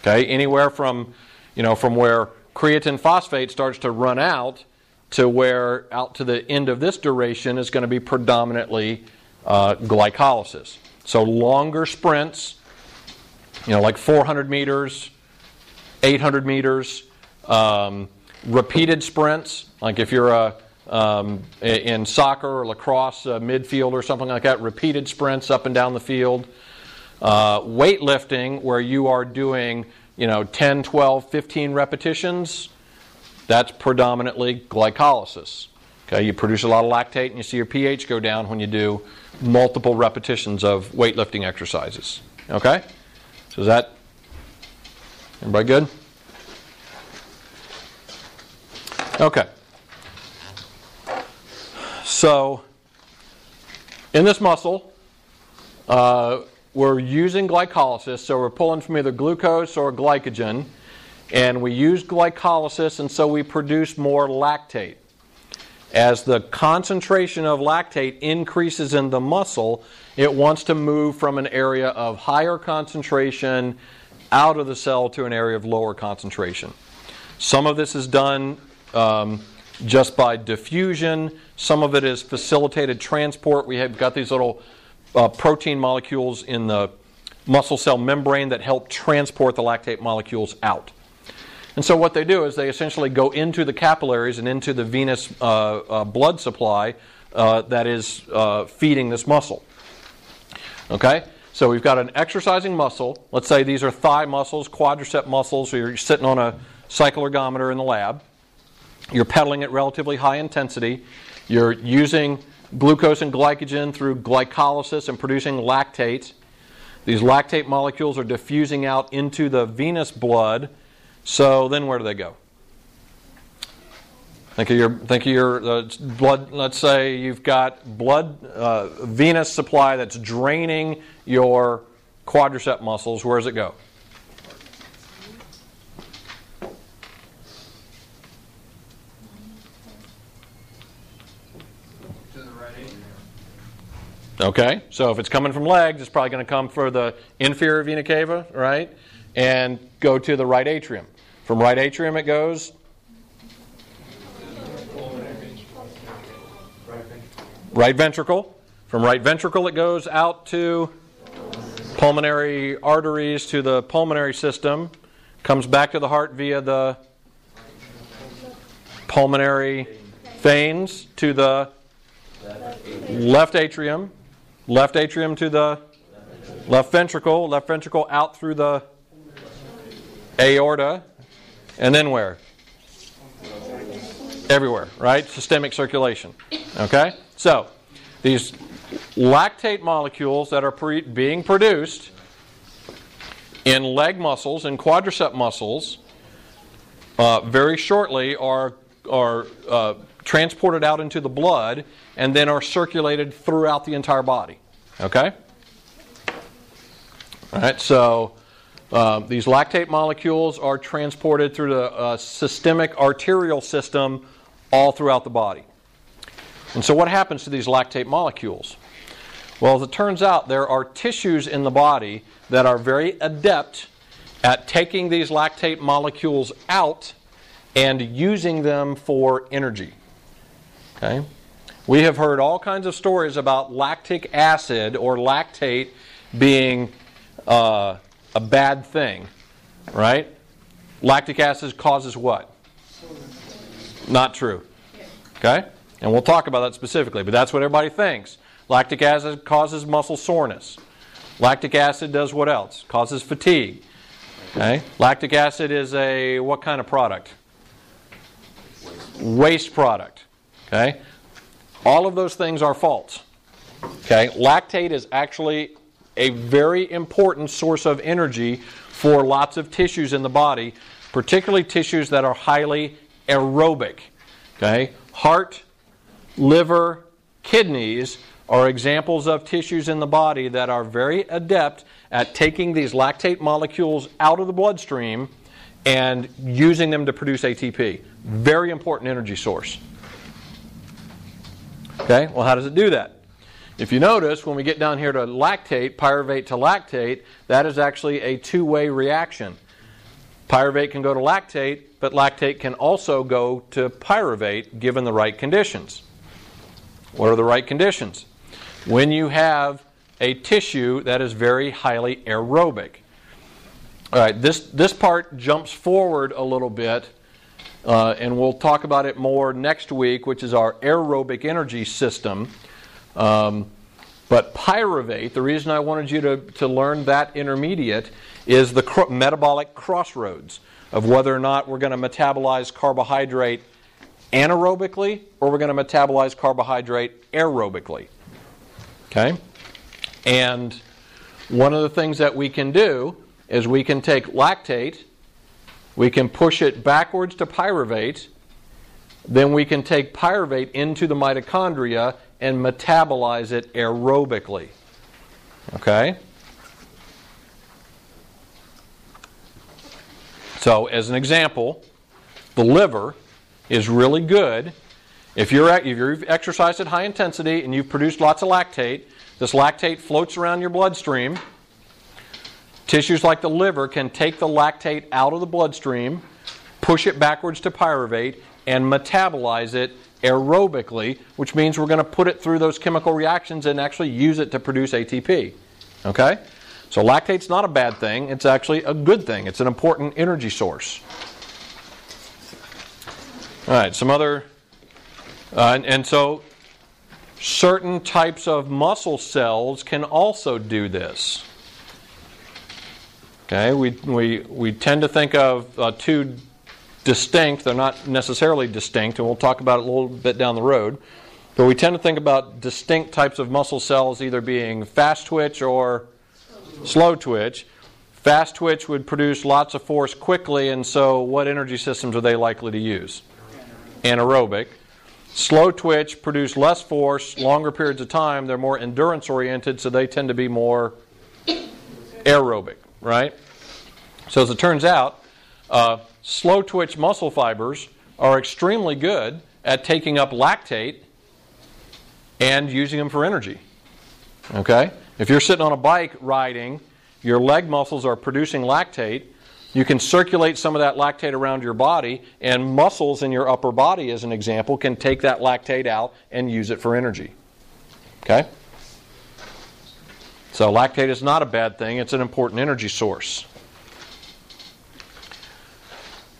Okay, anywhere from, you know, from where creatine phosphate starts to run out to where out to the end of this duration is going to be predominantly uh, glycolysis. So longer sprints, you know, like 400 meters, 800 meters, um, repeated sprints, like if you're a, um, in soccer or lacrosse, uh, midfield or something like that, repeated sprints up and down the field. Uh, weightlifting, where you are doing, you know, 10, 12, 15 repetitions, that's predominantly glycolysis. Okay, you produce a lot of lactate and you see your pH go down when you do multiple repetitions of weightlifting exercises. Okay? So is that everybody good? Okay. So in this muscle, uh, we're using glycolysis, so we're pulling from either glucose or glycogen and we use glycolysis, and so we produce more lactate. As the concentration of lactate increases in the muscle, it wants to move from an area of higher concentration out of the cell to an area of lower concentration. Some of this is done um, just by diffusion, some of it is facilitated transport. We have got these little uh, protein molecules in the muscle cell membrane that help transport the lactate molecules out. And so what they do is they essentially go into the capillaries and into the venous uh, uh, blood supply uh, that is uh, feeding this muscle. Okay? So we've got an exercising muscle. Let's say these are thigh muscles, quadricep muscles, or you're sitting on a cycle ergometer in the lab. You're pedaling at relatively high intensity. You're using glucose and glycogen through glycolysis and producing lactate. These lactate molecules are diffusing out into the venous blood. So then where do they go? Think of your think of your uh, blood. Let's say you've got blood uh, venous supply that's draining your quadricep muscles. Where does it go? To the right atrium. Okay, so if it's coming from legs, it's probably going to come for the inferior vena cava, right? And go to the right atrium. From right atrium, it goes right ventricle. From right ventricle, it goes out to pulmonary arteries to the pulmonary system, comes back to the heart via the pulmonary veins to the left atrium, left atrium to the left ventricle, left ventricle out through the aorta, and then where? Everywhere, right? Systemic circulation. Okay? So, these lactate molecules that are pre- being produced in leg muscles and quadricep muscles uh, very shortly are, are uh, transported out into the blood and then are circulated throughout the entire body. Okay? All right, so uh, these lactate molecules are transported through the uh, systemic arterial system all throughout the body. And so, what happens to these lactate molecules? Well, as it turns out, there are tissues in the body that are very adept at taking these lactate molecules out and using them for energy. Okay? We have heard all kinds of stories about lactic acid or lactate being uh, a bad thing, right? Lactic acid causes what? Not true. Okay? And we'll talk about that specifically, but that's what everybody thinks. Lactic acid causes muscle soreness. Lactic acid does what else? Causes fatigue. Okay? Lactic acid is a what kind of product? Waste product. Okay? All of those things are false. Okay? Lactate is actually a very important source of energy for lots of tissues in the body, particularly tissues that are highly aerobic. Okay? Heart, liver, kidneys are examples of tissues in the body that are very adept at taking these lactate molecules out of the bloodstream and using them to produce ATP. Very important energy source. Okay, well, how does it do that? If you notice, when we get down here to lactate, pyruvate to lactate, that is actually a two way reaction. Pyruvate can go to lactate, but lactate can also go to pyruvate given the right conditions. What are the right conditions? When you have a tissue that is very highly aerobic. All right, this, this part jumps forward a little bit, uh, and we'll talk about it more next week, which is our aerobic energy system. Um, but pyruvate, the reason I wanted you to, to learn that intermediate is the metabolic crossroads of whether or not we're going to metabolize carbohydrate anaerobically or we're going to metabolize carbohydrate aerobically. Okay? And one of the things that we can do is we can take lactate, we can push it backwards to pyruvate, then we can take pyruvate into the mitochondria and metabolize it aerobically. Okay? So, as an example, the liver is really good. If you're if you've exercised at high intensity and you've produced lots of lactate, this lactate floats around your bloodstream. Tissues like the liver can take the lactate out of the bloodstream, push it backwards to pyruvate, and metabolize it aerobically, which means we're going to put it through those chemical reactions and actually use it to produce ATP. Okay? So lactate's not a bad thing, it's actually a good thing. It's an important energy source. All right, some other, uh, and, and so certain types of muscle cells can also do this. Okay, we, we, we tend to think of uh, two distinct, they're not necessarily distinct, and we'll talk about it a little bit down the road. But we tend to think about distinct types of muscle cells either being fast twitch or slow twitch. Fast twitch would produce lots of force quickly, and so what energy systems are they likely to use? Anaerobic. Slow twitch produce less force, longer periods of time. They're more endurance oriented, so they tend to be more aerobic, right? So as it turns out, uh, slow twitch muscle fibers are extremely good at taking up lactate and using them for energy. Okay? If you're sitting on a bike riding, your leg muscles are producing lactate. You can circulate some of that lactate around your body, and muscles in your upper body, as an example, can take that lactate out and use it for energy. Okay? So, lactate is not a bad thing, it's an important energy source.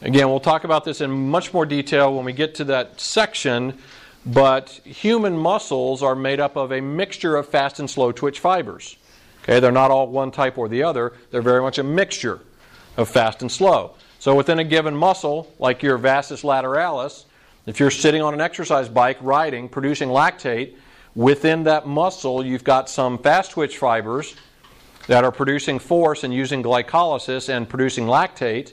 Again, we'll talk about this in much more detail when we get to that section, but human muscles are made up of a mixture of fast and slow twitch fibers. Okay, they're not all one type or the other, they're very much a mixture of fast and slow. So within a given muscle, like your vastus lateralis, if you're sitting on an exercise bike riding, producing lactate, within that muscle you've got some fast twitch fibers that are producing force and using glycolysis and producing lactate.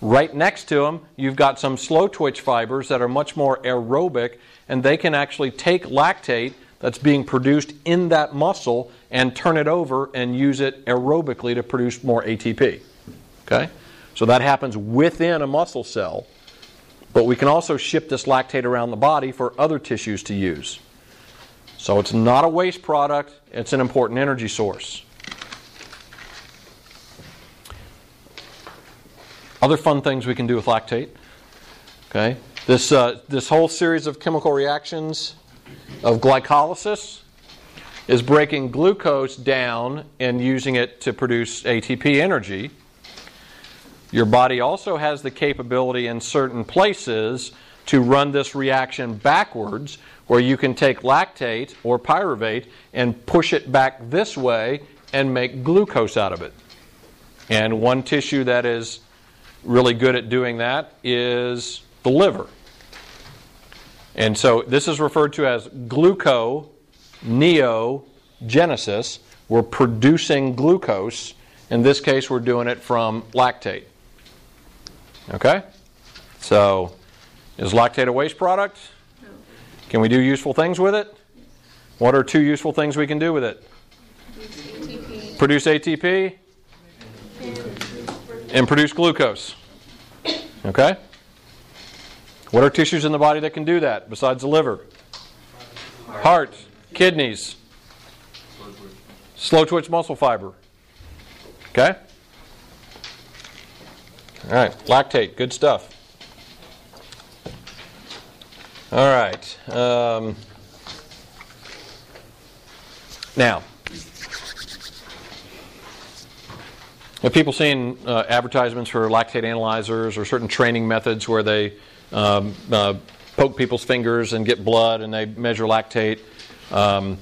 Right next to them, you've got some slow twitch fibers that are much more aerobic, and they can actually take lactate that's being produced in that muscle and turn it over and use it aerobically to produce more ATP. Okay? So that happens within a muscle cell. But we can also ship this lactate around the body for other tissues to use. So it's not a waste product, it's an important energy source. Other fun things we can do with lactate. Okay? This, uh, this whole series of chemical reactions of glycolysis is breaking glucose down and using it to produce ATP energy. Your body also has the capability in certain places to run this reaction backwards, where you can take lactate or pyruvate and push it back this way and make glucose out of it. And one tissue that is really good at doing that is the liver. And so this is referred to as gluconeogenesis. We're producing glucose. In this case, we're doing it from lactate. Okay? So, is lactate a waste product? No. Can we do useful things with it? What are two useful things we can do with it? ATP. Produce ATP and produce glucose. Okay? What are tissues in the body that can do that besides the liver? Heart, kidneys, slow twitch muscle fiber. Okay? All right, lactate, good stuff. All right. Um, now, have people seen uh, advertisements for lactate analyzers or certain training methods where they um, uh, poke people's fingers and get blood and they measure lactate? Um,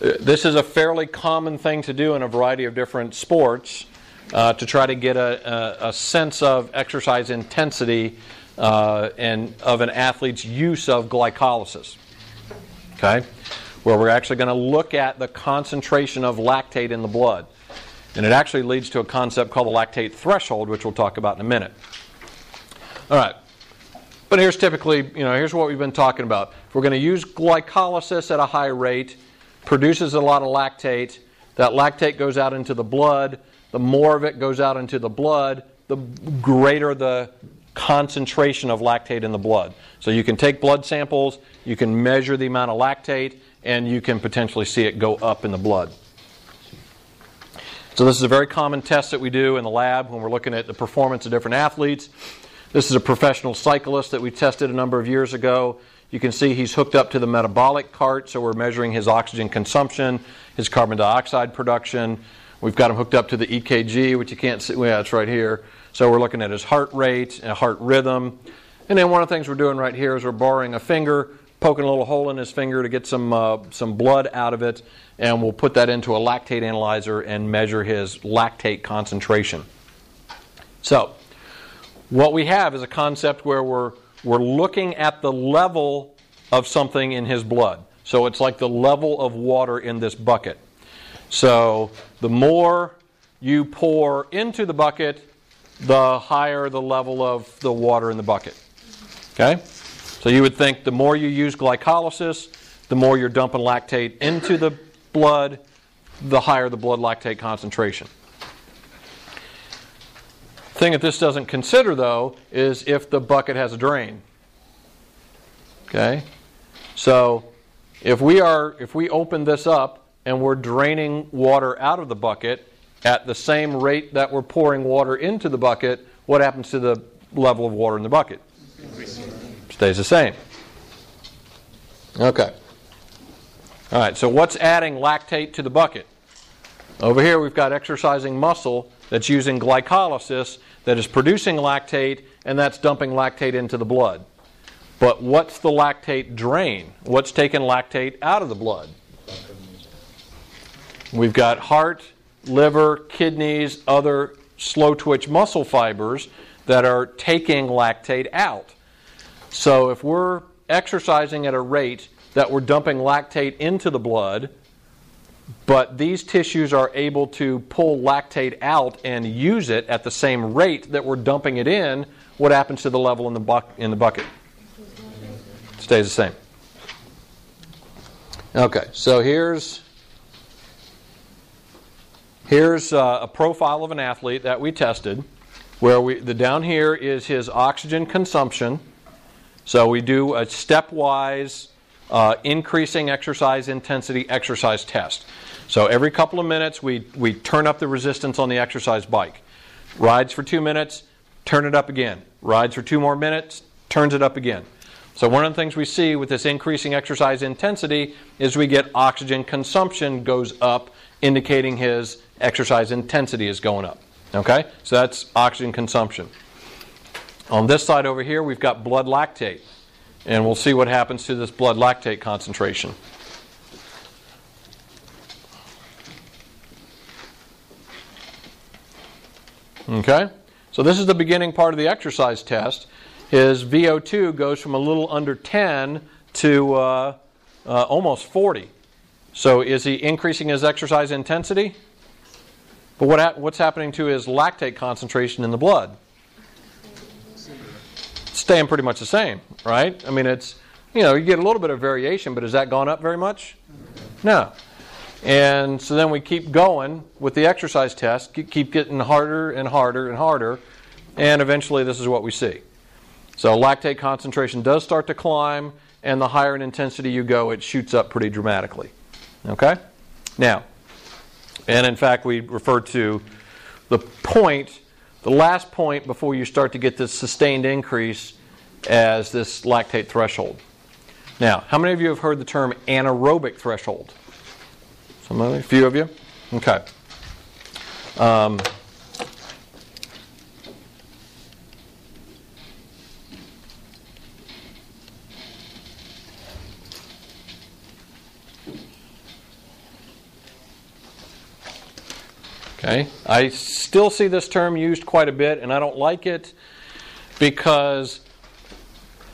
this is a fairly common thing to do in a variety of different sports uh, to try to get a, a, a sense of exercise intensity uh, and of an athlete's use of glycolysis. Okay? Where we're actually going to look at the concentration of lactate in the blood. And it actually leads to a concept called the lactate threshold, which we'll talk about in a minute. All right. But here's typically, you know, here's what we've been talking about. If we're going to use glycolysis at a high rate, produces a lot of lactate, that lactate goes out into the blood. The more of it goes out into the blood, the greater the concentration of lactate in the blood. So you can take blood samples, you can measure the amount of lactate, and you can potentially see it go up in the blood. So this is a very common test that we do in the lab when we're looking at the performance of different athletes. This is a professional cyclist that we tested a number of years ago. You can see he's hooked up to the metabolic cart, so we're measuring his oxygen consumption, his carbon dioxide production. We've got him hooked up to the EKG, which you can't see. Yeah, it's right here. So we're looking at his heart rate and heart rhythm. And then one of the things we're doing right here is we're borrowing a finger, poking a little hole in his finger to get some uh, some blood out of it, and we'll put that into a lactate analyzer and measure his lactate concentration. So, what we have is a concept where we're we're looking at the level of something in his blood. So it's like the level of water in this bucket. So the more you pour into the bucket, the higher the level of the water in the bucket. Okay? So you would think the more you use glycolysis, the more you're dumping lactate into the blood, the higher the blood lactate concentration. Thing that this doesn't consider though is if the bucket has a drain. Okay? So if we are if we open this up and we're draining water out of the bucket at the same rate that we're pouring water into the bucket, what happens to the level of water in the bucket? Stays the same. Okay. All right, so what's adding lactate to the bucket? Over here we've got exercising muscle that's using glycolysis that is producing lactate and that's dumping lactate into the blood. But what's the lactate drain? What's taking lactate out of the blood? We've got heart, liver, kidneys, other slow twitch muscle fibers that are taking lactate out. So if we're exercising at a rate that we're dumping lactate into the blood, but these tissues are able to pull lactate out and use it at the same rate that we're dumping it in, what happens to the level in the, bu- in the bucket? Stays the same. Okay, so here's here's uh, a profile of an athlete that we tested, where we the down here is his oxygen consumption. So we do a stepwise uh, increasing exercise intensity exercise test. So every couple of minutes, we, we turn up the resistance on the exercise bike. Rides for two minutes, turn it up again. Rides for two more minutes, turns it up again. So one of the things we see with this increasing exercise intensity is we get oxygen consumption goes up, indicating his exercise intensity is going up. Okay? So that's oxygen consumption. On this side over here, we've got blood lactate. And we'll see what happens to this blood lactate concentration. Okay? So this is the beginning part of the exercise test. His VO2 goes from a little under 10 to uh, uh, almost 40. So is he increasing his exercise intensity? But what ha- what's happening to his lactate concentration in the blood? Staying pretty much the same, right? I mean, it's, you know, you get a little bit of variation, but has that gone up very much? No. And so then we keep going with the exercise test, keep getting harder and harder and harder, and eventually this is what we see. So lactate concentration does start to climb, and the higher in intensity you go, it shoots up pretty dramatically. Okay? Now, and in fact, we refer to the point, the last point before you start to get this sustained increase as this lactate threshold. Now, how many of you have heard the term anaerobic threshold? Some of you? A few of you? Okay. Um, Okay? I still see this term used quite a bit, and I don't like it because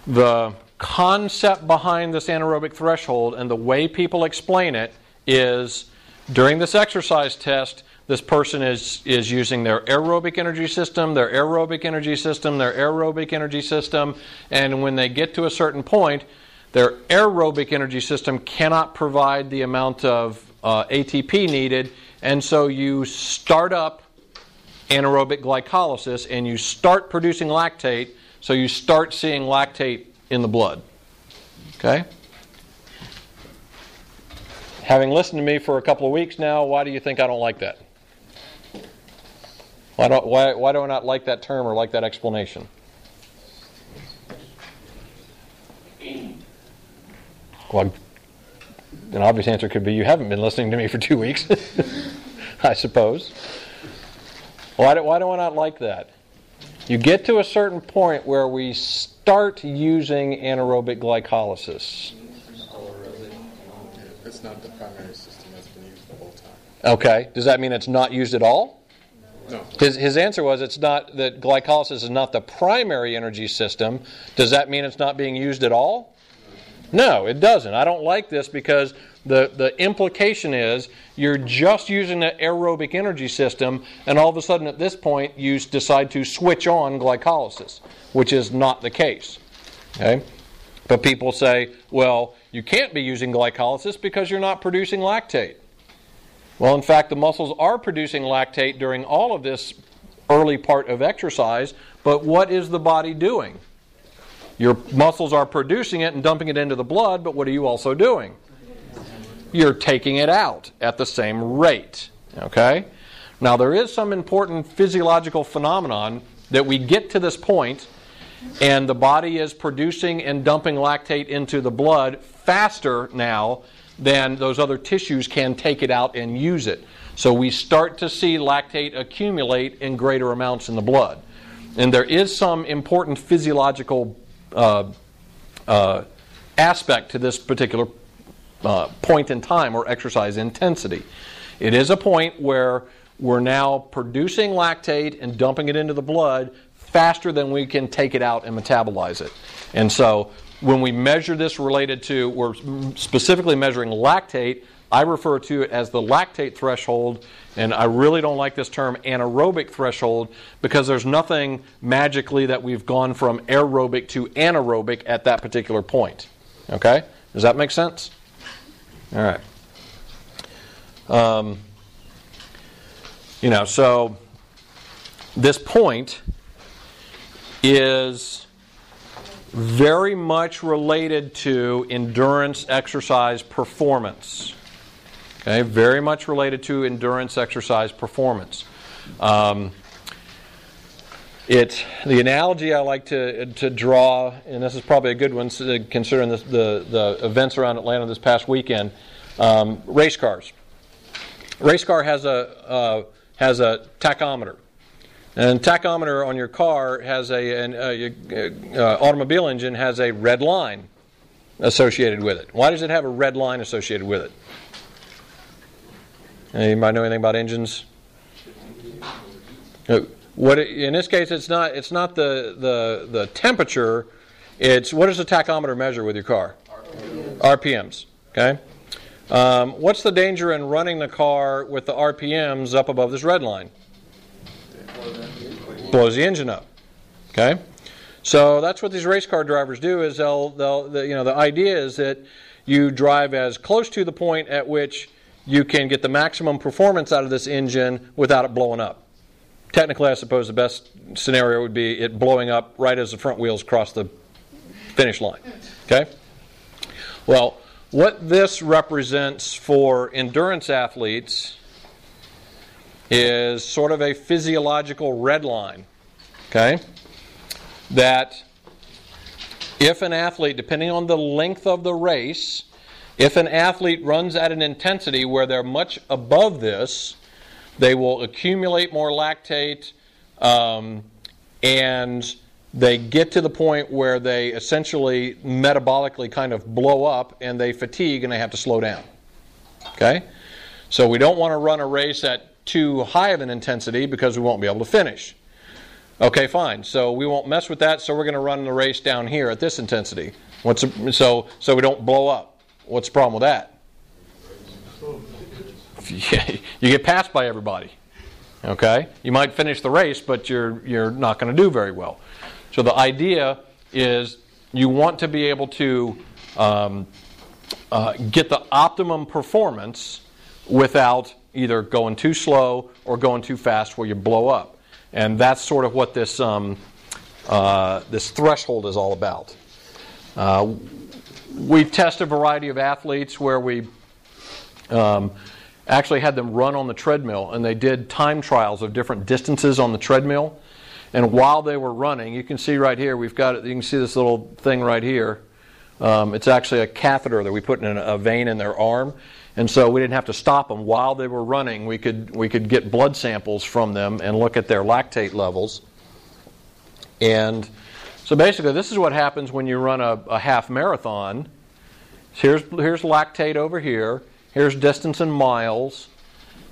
the concept behind this anaerobic threshold and the way people explain it is during this exercise test, this person is, is using their aerobic energy system, their aerobic energy system, their aerobic energy system, and when they get to a certain point, their aerobic energy system cannot provide the amount of uh, ATP needed, and so you start up anaerobic glycolysis and you start producing lactate, so you start seeing lactate in the blood. Okay? Having listened to me for a couple of weeks now, why do you think I don't like that? Why, don't, why, why do I not like that term or like that explanation? Well, an obvious answer could be you haven't been listening to me for two weeks, I suppose. Why do, why do I not like that? You get to a certain point where we start using anaerobic glycolysis. It's not the primary system that's been used the whole time. Okay. Does that mean it's not used at all? No. His, his answer was it's not that glycolysis is not the primary energy system. Does that mean it's not being used at all? No, it doesn't. I don't like this because the, the implication is you're just using the aerobic energy system, and all of a sudden at this point you decide to switch on glycolysis, which is not the case. Okay? But people say, well, you can't be using glycolysis because you're not producing lactate. Well, in fact, the muscles are producing lactate during all of this early part of exercise, but what is the body doing? Your muscles are producing it and dumping it into the blood, but what are you also doing? You're taking it out at the same rate. Okay? Now, there is some important physiological phenomenon that we get to this point, and the body is producing and dumping lactate into the blood faster now than those other tissues can take it out and use it. So we start to see lactate accumulate in greater amounts in the blood. And there is some important physiological uh, uh, aspect to this particular uh, point in time or exercise intensity. It is a point where we're now producing lactate and dumping it into the blood faster than we can take it out and metabolize it. And so when we measure this related to, we're specifically measuring lactate, I refer to it as the lactate threshold, and I really don't like this term anaerobic threshold because there's nothing magically that we've gone from aerobic to anaerobic at that particular point. Okay? Does that make sense? All right. Um, you know, so this point is very much related to endurance exercise performance. Okay, very much related to endurance exercise performance. Um, it the analogy I like to to draw, and this is probably a good one considering the, the, the events around Atlanta this past weekend. Um, race cars. Race car has a uh, has a tachometer. And tachometer on your car has a an uh, uh, automobile engine has a red line associated with it. Why does it have a red line associated with it? Anybody know anything about engines? Uh, What it- in this case, it's not it's not the the the temperature. It's what does the tachometer measure with your car? RPMs. Okay. Um, what's the danger in running the car with the RPMs up above this red line? blows the engine up. Okay, so that's what these race car drivers do. Is they'll they'll the, you know the idea is that you drive as close to the point at which you can get the maximum performance out of this engine without it blowing up. Technically, I suppose the best scenario would be it blowing up right as the front wheels cross the finish line. Okay. Well, what this represents for endurance athletes is sort of a physiological red line. Okay? That if an athlete, depending on the length of the race, if an athlete runs at an intensity where they're much above this, they will accumulate more lactate um, and they get to the point where they essentially metabolically kind of blow up and they fatigue and they have to slow down. Okay? So we don't want to run a race at too high of an intensity because we won't be able to finish. Okay, fine. So we won't mess with that. So we're going to run the race down here at this intensity. What's so so we don't blow up. What's the problem with that? you get passed by everybody. Okay, you might finish the race, but you're you're not going to do very well. So the idea is you want to be able to um, uh, get the optimum performance without either going too slow or going too fast where you blow up. And that's sort of what this, um, uh, this threshold is all about. Uh, we test a variety of athletes where we um, actually had them run on the treadmill, and they did time trials of different distances on the treadmill. And while they were running, you can see right here, we've got it, you can see this little thing right here. Um, it's actually a catheter that we put in a, vein in their arm. And so we didn't have to stop them while they were running. We could we could get blood samples from them and look at their lactate levels. And so basically, this is what happens when you run a, a half marathon. Here's, here's lactate over here. Here's distance in miles.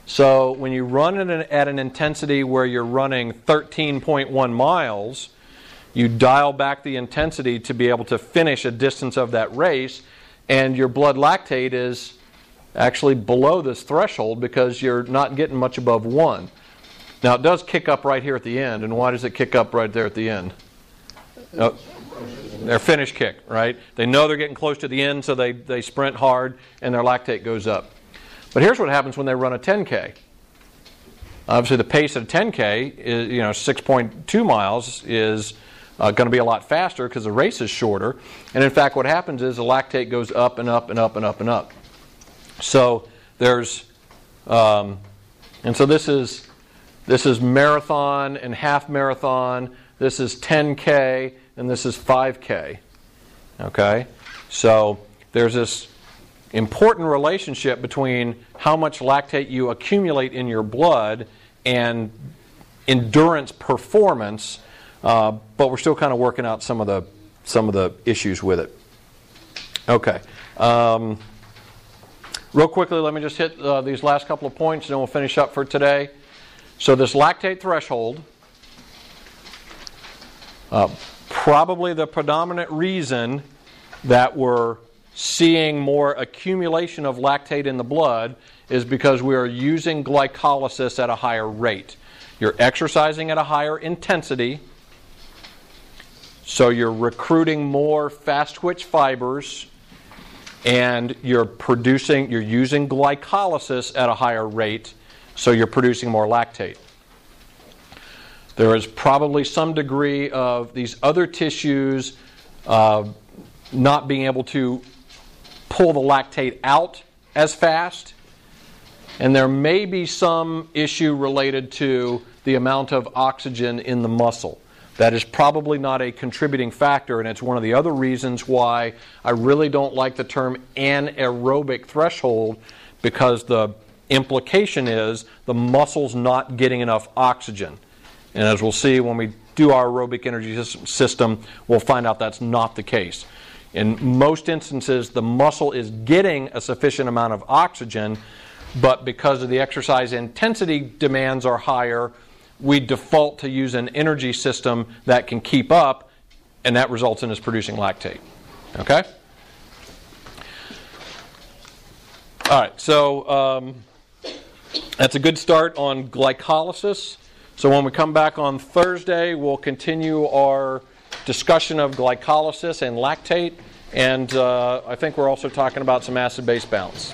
So when you run it at an intensity where you're running 13.1 miles, you dial back the intensity to be able to finish a distance of that race, and your blood lactate is actually below this threshold because you're not getting much above 1. Now it does kick up right here at the end, and why does it kick up right there at the end? Oh, their finish kick, right? They know they're getting close to the end, so they, they sprint hard and their lactate goes up. But here's what happens when they run a 10K. Obviously, the pace of a 10K, is, you know, 6.2 miles is uh, going to be a lot faster because the race is shorter. And in fact, what happens is the lactate goes up and up and up and up and up. So there's, um, and so this is this is marathon and half marathon. This is 10K and this is 5K. Okay? So there's this important relationship between how much lactate you accumulate in your blood and endurance performance, uh, but we're still kind of working out some of the some of the issues with it. Okay. Um, real quickly, let me just hit uh, these last couple of points, and then we'll finish up for today. So this lactate threshold, uh, probably the predominant reason that we're seeing more accumulation of lactate in the blood is because we are using glycolysis at a higher rate. You're exercising at a higher intensity, so you're recruiting more fast twitch fibers and you're producing you're using glycolysis at a higher rate, so you're producing more lactate. There is probably some degree of these other tissues uh, not being able to pull the lactate out as fast. And there may be some issue related to the amount of oxygen in the muscle. That is probably not a contributing factor, and it's one of the other reasons why I really don't like the term anaerobic threshold because the implication is the muscle's not getting enough oxygen. And as we'll see when we do our aerobic energy system, we'll find out that's not the case. In most instances, the muscle is getting a sufficient amount of oxygen, but because of the exercise intensity demands are higher, we default to use an energy system that can keep up, and that results in us producing lactate. Okay? All right, so um, that's a good start on glycolysis. So when we come back on Thursday, we'll continue our discussion of glycolysis and lactate, and uh, I think we're also talking about some acid base balance.